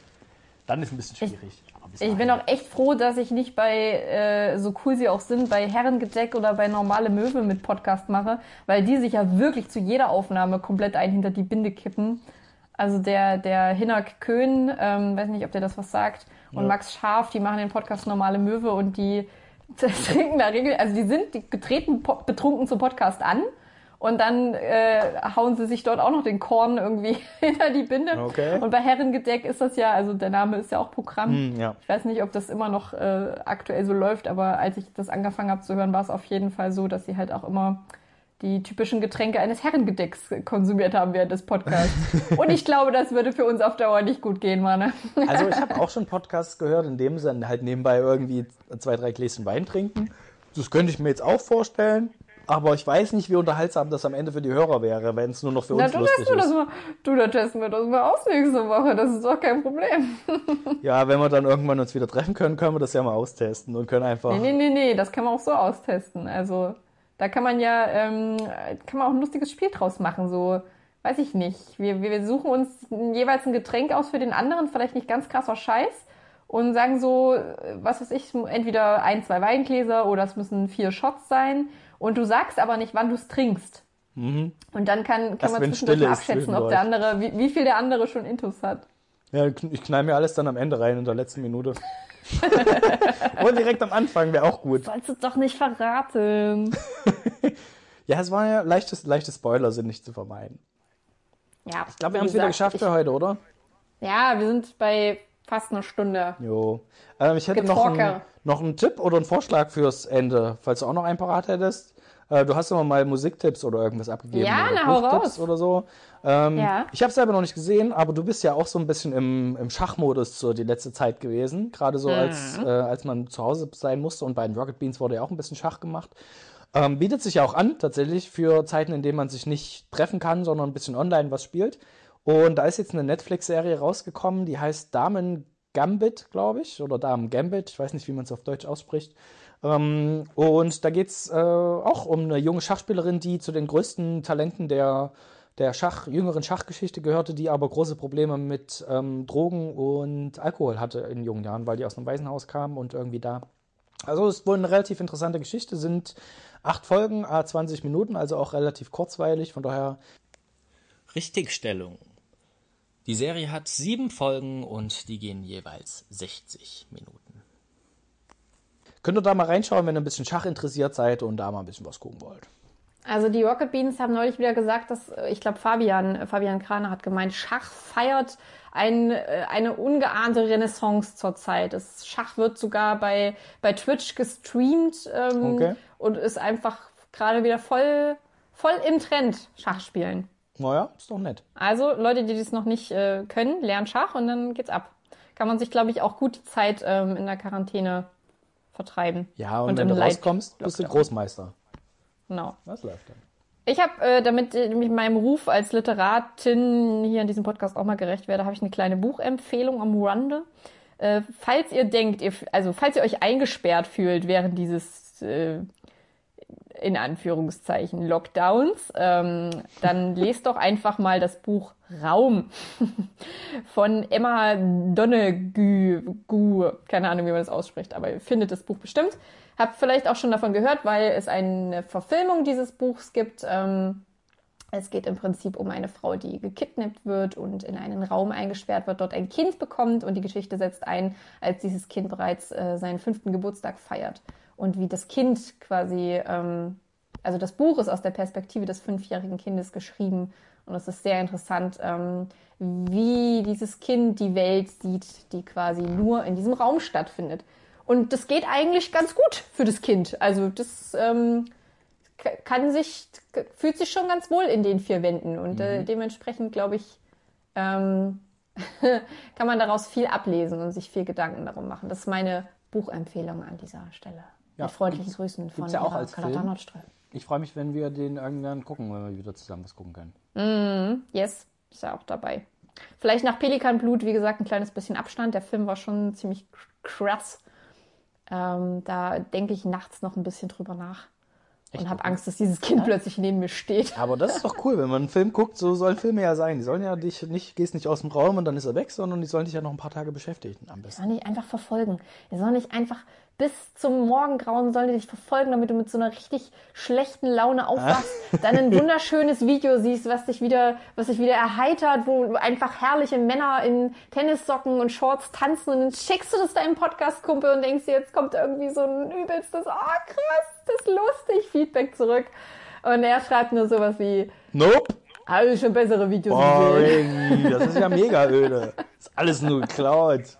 Dann ist es ein bisschen schwierig. Bis Ich bin auch echt froh, dass ich nicht bei, äh, so cool sie auch sind, bei Herrengedeck oder bei Normale Möwe mit Podcast mache, weil die sich ja wirklich zu jeder Aufnahme komplett ein hinter die Binde kippen. Also der, der Hinak Köhn, ähm, weiß nicht, ob der das was sagt, und Ja. Max Scharf, die machen den Podcast Normale Möwe und die trinken da regel, also die sind, die getreten betrunken zum Podcast an und dann äh, hauen sie sich dort auch noch den Korn irgendwie hinter die Binde. Okay. Und bei Herrengedeck ist das ja, also der Name ist ja auch Programm. Hm, ja. Ich weiß nicht, ob das immer noch äh, aktuell so läuft, aber als ich das angefangen habe zu hören, war es auf jeden Fall so, dass sie halt auch immer die typischen Getränke eines Herrengedecks konsumiert haben während des Podcasts. Und ich glaube, das würde für uns auf Dauer nicht gut gehen, Manne. Also ich habe auch schon Podcasts gehört, in dem sie dann halt nebenbei irgendwie zwei, drei Gläschen Wein trinken. Das könnte ich mir jetzt auch vorstellen. Aber ich weiß nicht, wie unterhaltsam das am Ende für die Hörer wäre, wenn es nur noch für Na, uns du, lustig wir das ist. mal, du, da testen wir das mal aus nächste Woche. Das ist doch kein Problem. Ja, wenn wir dann irgendwann uns wieder treffen können, können wir das ja mal austesten und können einfach. Nee, nee, nee, nee, das kann man auch so austesten. Also da kann man ja, ähm, kann man auch ein lustiges Spiel draus machen. So, weiß ich nicht. Wir, wir suchen uns jeweils ein Getränk aus für den anderen, vielleicht nicht ganz krasser Scheiß. Und sagen so, was weiß ich, entweder ein, zwei Weingläser oder es müssen vier Shots sein. Und du sagst aber nicht, wann du es trinkst. Und dann kann, kann Erst man zwischendurch abschätzen, ob der andere, wie, wie viel der andere schon Intus hat. Ja, ich knall mir alles dann am Ende rein in der letzten Minute. Oder direkt am Anfang wäre auch gut. Sollst du doch nicht verraten. Ja, es war ja leichte, leichte Spoiler sind nicht zu vermeiden. Ja, Ich glaube, wir haben es wieder geschafft für heute, oder? Ja, wir sind bei fast einer Stunde. Jo. Ähm, ich hätte noch einen, noch einen Tipp oder einen Vorschlag fürs Ende, falls du auch noch einen parat hättest. Äh, du hast immer mal Musiktipps oder irgendwas abgegeben. Ja, na, hau raus. oder so. Ähm, Ja. Ich habe es selber noch nicht gesehen, aber du bist ja auch so ein bisschen im, im Schachmodus so die letzte Zeit gewesen. Gerade so, als, Mhm. äh, als man zu Hause sein musste und bei den Rocket Beans wurde ja auch ein bisschen Schach gemacht. Ähm, bietet sich ja auch an, tatsächlich, für Zeiten, in denen man sich nicht treffen kann, sondern ein bisschen online was spielt. Und da ist jetzt eine Netflix-Serie rausgekommen, die heißt Damen Gambit, glaube ich, oder Damen Gambit, ich weiß nicht, wie man es auf Deutsch ausspricht. Ähm, und da geht es äh, auch um eine junge Schachspielerin, die zu den größten Talenten der, der Schach, jüngeren Schachgeschichte gehörte, die aber große Probleme mit ähm, Drogen und Alkohol hatte in jungen Jahren, weil die aus einem Waisenhaus kam und irgendwie da also es ist wohl eine relativ interessante Geschichte, sind acht Folgen, a 20 Minuten, also auch relativ kurzweilig, von daher Richtigstellung. Die Serie hat sieben Folgen und die gehen jeweils 60 Minuten. könnt ihr da mal reinschauen, wenn ihr ein bisschen Schach interessiert seid und da mal ein bisschen was gucken wollt. Also die Rocket Beans haben neulich wieder gesagt, dass äh, ich glaube Fabian äh, Fabian Kraner hat gemeint, Schach feiert ein, äh, eine ungeahnte Renaissance zurzeit. Das Schach wird sogar bei bei Twitch gestreamt ähm, Okay. und ist einfach gerade wieder voll voll im Trend Schachspielen. Naja, ist doch nett. Also Leute, die das noch nicht äh, können, lernen Schach und dann geht's ab. Kann man sich glaube ich auch gut die Zeit ähm, in der Quarantäne vertreiben. Ja, und, Und wenn du Light- rauskommst, bist du. Großmeister. Genau. Das läuft dann. Ich habe, äh, damit ich mit meinem Ruf als Literatin hier in diesem Podcast auch mal gerecht werde, habe ich eine kleine Buchempfehlung am Rande. Äh, falls ihr denkt, ihr, also falls ihr euch eingesperrt fühlt während dieses äh, in Anführungszeichen Lockdowns, ähm, dann lest doch einfach mal das Buch Raum von Emma Donegue, Gu, keine Ahnung, wie man das ausspricht, aber ihr findet das Buch bestimmt. Habt vielleicht auch schon davon gehört, weil es eine Verfilmung dieses Buchs gibt. Ähm, es geht im Prinzip um eine Frau, die gekidnappt wird und in einen Raum eingesperrt wird, dort ein Kind bekommt und die Geschichte setzt ein, als dieses Kind bereits äh, seinen fünften Geburtstag feiert. Und wie das Kind quasi, ähm, also das Buch ist aus der Perspektive des fünfjährigen Kindes geschrieben und es ist sehr interessant, ähm, wie dieses Kind die Welt sieht, die quasi nur in diesem Raum stattfindet. Und das geht eigentlich ganz gut für das Kind. Also das ähm, kann sich, fühlt sich schon ganz wohl in den vier Wänden. Und äh, dementsprechend, glaube ich, ähm, kann man daraus viel ablesen und sich viel Gedanken darum machen. Das ist meine Buchempfehlung an dieser Stelle. Ja, Mit freundlichen gibt's- Grüßen von ja auch als Carlotta. Nordström. Ich freue mich, wenn wir den irgendwann gucken, wenn wir wieder zusammen was gucken können. Yes, ist ja auch dabei. Vielleicht nach Pelikanblut, wie gesagt, ein kleines bisschen Abstand. Der Film war schon ziemlich krass. Ähm, da denke ich nachts noch ein bisschen drüber nach. und habe Angst, dass dieses Kind plötzlich neben mir steht. Aber das ist doch cool, wenn man einen Film guckt, so sollen Filme ja sein. Die sollen ja dich nicht, gehst nicht aus dem Raum und dann ist er weg, sondern die sollen dich ja noch ein paar Tage beschäftigen am Die besten. sollen dich einfach verfolgen. Die sollen dich einfach bis zum Morgengrauen sollen die dich verfolgen, damit du mit so einer richtig schlechten Laune aufwachst, dann ein wunderschönes Video siehst, was dich wieder, was dich wieder erheitert, wo einfach herrliche Männer in Tennissocken und Shorts tanzen und dann schickst du das deinem Podcast-Kumpel und denkst dir, jetzt kommt irgendwie so ein übelstes, ah krass, das ist lustig, Feedback zurück. Und er schreibt nur sowas wie, Nope! habe ich schon bessere Videos gesehen. Boring! Das ist ja mega öde. Ist alles nur geklaut.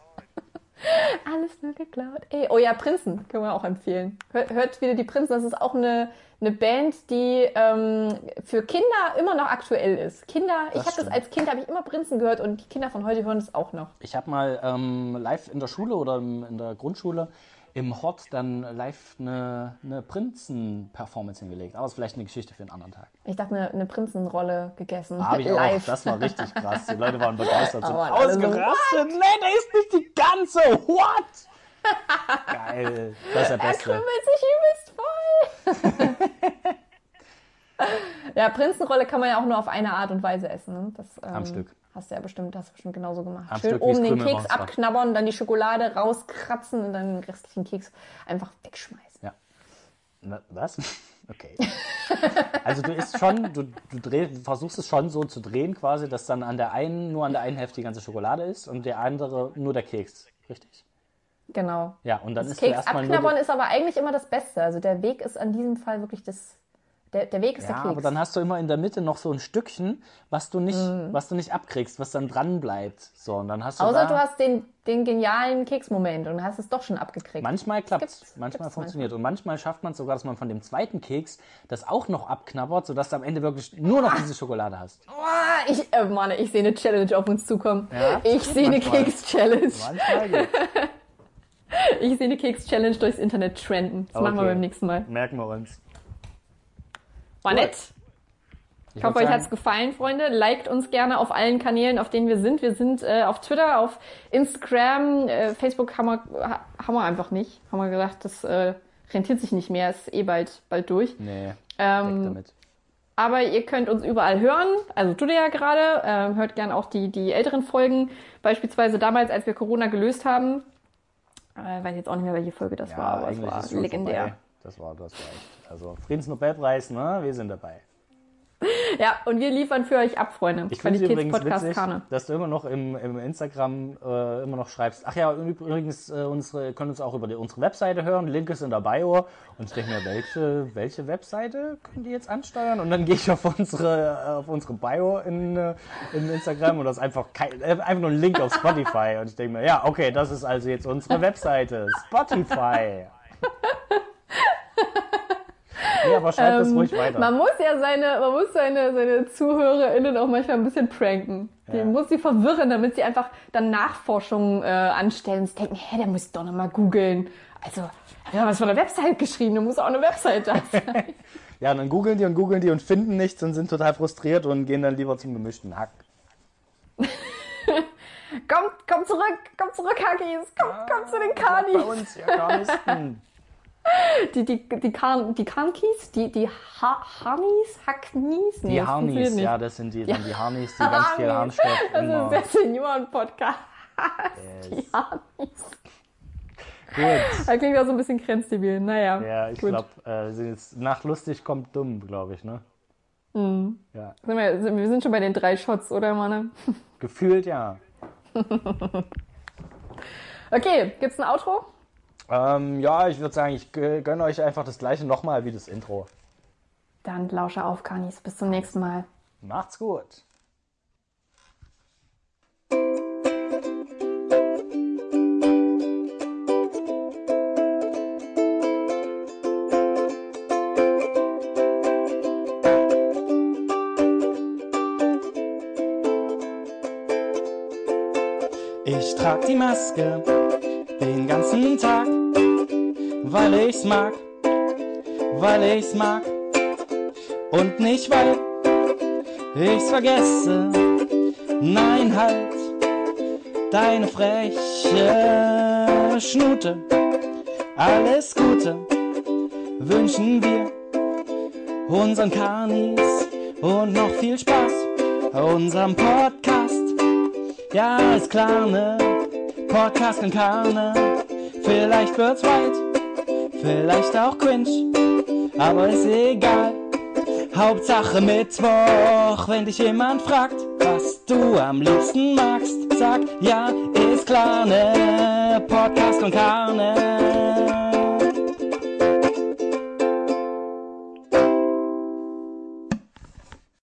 Alles nur geklaut. Ey, oh ja, Prinzen können wir auch empfehlen. Hört, hört wieder die Prinzen. Das ist auch eine, eine Band, die ähm, für Kinder immer noch aktuell ist. Kinder, ich habe das als Kind habe ich immer Prinzen gehört und die Kinder von heute hören es auch noch. Ich habe mal ähm, live in der Schule oder in der Grundschule im Hort dann live eine, eine Prinzen-Performance hingelegt. Aber das ist vielleicht eine Geschichte für einen anderen Tag. Ich dachte, eine, eine Prinzenrolle gegessen. Habe ich auch. Live. Das war richtig krass. Die Leute waren begeistert. Aber so, ausgerastet. nee, da ist nicht die ganze. What? Geil. Das ist der er Beste. krümmelt sich übelst voll. ja, Prinzenrolle kann man ja auch nur auf eine Art und Weise essen. Ne? Das, ähm, Am Stück. Hast du ja bestimmt, hast du bestimmt genauso gemacht. Am Schön Stück, oben den Keks abknabbern, dann die Schokolade rauskratzen und dann den restlichen Keks einfach wegschmeißen. Ja. Na, was? Okay. Also du isst schon, du, du dreh, versuchst es schon so zu drehen quasi, dass dann an der einen, nur an der einen Hälfte die ganze Schokolade ist und der andere nur der Keks. Richtig? Genau. Ja, und dann Das isst du Keks erstmal abknabbern ist aber eigentlich immer das Beste. Also der Weg ist an diesem Fall wirklich das. Der, der Weg ist Ja, der Keks. aber dann hast du immer in der Mitte noch so ein Stückchen, was du nicht, Mhm. was du nicht abkriegst, was dann dran bleibt. So, und dann hast du Außer da, du hast den, den genialen Keksmoment und hast es doch schon abgekriegt. Manchmal klappt gibt's- manchmal funktioniert. Und manchmal schafft man es sogar, dass man von dem zweiten Keks das auch noch abknabbert, sodass du am Ende wirklich nur noch diese Schokolade hast. Ah, ich, äh, Mann, ich sehe eine Challenge auf uns zukommen. Ja, ich sehe eine manchmal. Keks-Challenge. Manchmal geht. Ich sehe eine Keks-Challenge durchs Internet trenden. Das machen wir Okay. beim nächsten Mal. Merken wir uns. War nett. Ich hoffe, euch hat's gefallen, Freunde. Liked uns gerne auf allen Kanälen, auf denen wir sind. Wir sind äh, auf Twitter, auf Instagram, äh, Facebook haben wir, ha, haben wir einfach nicht. Haben wir gedacht, das äh, rentiert sich nicht mehr. Ist eh bald, bald durch. Nee, Ähm, damit. aber ihr könnt uns überall hören. Also tut ihr ja gerade. Ähm, hört gern auch die, die älteren Folgen. Beispielsweise damals, als wir Corona gelöst haben. Äh, weiß jetzt auch nicht mehr, welche Folge das war, aber es war legendär. vorbei. Das war, das echt. Also Friedensnobelpreis, ne? Wir sind dabei. Ja, und wir liefern für euch ab, Freunde. Ich finde übrigens witzig, Karne. dass du immer noch im, im Instagram äh, immer noch schreibst. Ach ja, übrigens, äh, unsere können uns auch über die, unsere Webseite hören. Link ist in der Bio. Und ich denke mir, welche, welche Webseite können die jetzt ansteuern? Und dann gehe ich auf unsere, auf unsere Bio in, äh, in Instagram und das ist einfach, kein, äh, einfach nur ein Link auf Spotify. Und ich denke mir, ja, okay, das ist also jetzt unsere Webseite. Spotify. Ja, aber schreibt das ruhig weiter. Ähm, Man muss ja seine, man muss seine, seine ZuhörerInnen auch manchmal ein bisschen pranken. Die Ja. muss sie verwirren, damit sie einfach dann Nachforschungen äh, anstellen und denken, hä, der muss doch nochmal googeln. Also, ja, was von der Website geschrieben, da muss auch eine Website da sein. Ja, und dann googeln die und googeln die und finden nichts und sind total frustriert und gehen dann lieber zum gemischten Hack. kommt, kommt zurück, kommt zurück, Hackis, kommt, kommt zu den Bei Kanis. uns, ja, Karnisten. Die, die, die, Kan, die Kankis, die, die ha Hanis, Hacknis? Nee, Die das ja, das sind die, dann die Harnis, die ganz viel. Harnstoff Das ist immer. der Senioren-Podcast. Die Yes. Hanis. Gut. Das klingt auch so ein bisschen grenzdebil. Naja, Ja, ich glaube, äh, nach lustig kommt dumm, glaube ich, ne? Mhm. Ja, Sind wir, sind, wir sind schon bei den drei Shots, oder, Manne? gefühlt ja. Okay, gibt's ein Outro? Ähm, ja, ich würde sagen, ich gönne euch einfach das gleiche nochmal wie das Intro. Dann lausche auf, Kanis. Bis zum nächsten Mal. Macht's gut. Ich trag die Maske den ganzen Tag weil ich's mag, weil ich's mag und nicht weil ich's vergesse. Nein, halt deine freche Schnute. Alles Gute wünschen wir unseren Kanis und noch viel Spaß unserem Podcast. Ja, ist klar, ne? Podcast und Karne. Vielleicht wird's weit, vielleicht auch cringe, aber ist egal. Hauptsache Mittwoch, wenn dich jemand fragt, was du am liebsten magst, sag ja, ist klar, ne? Podcast und Karne.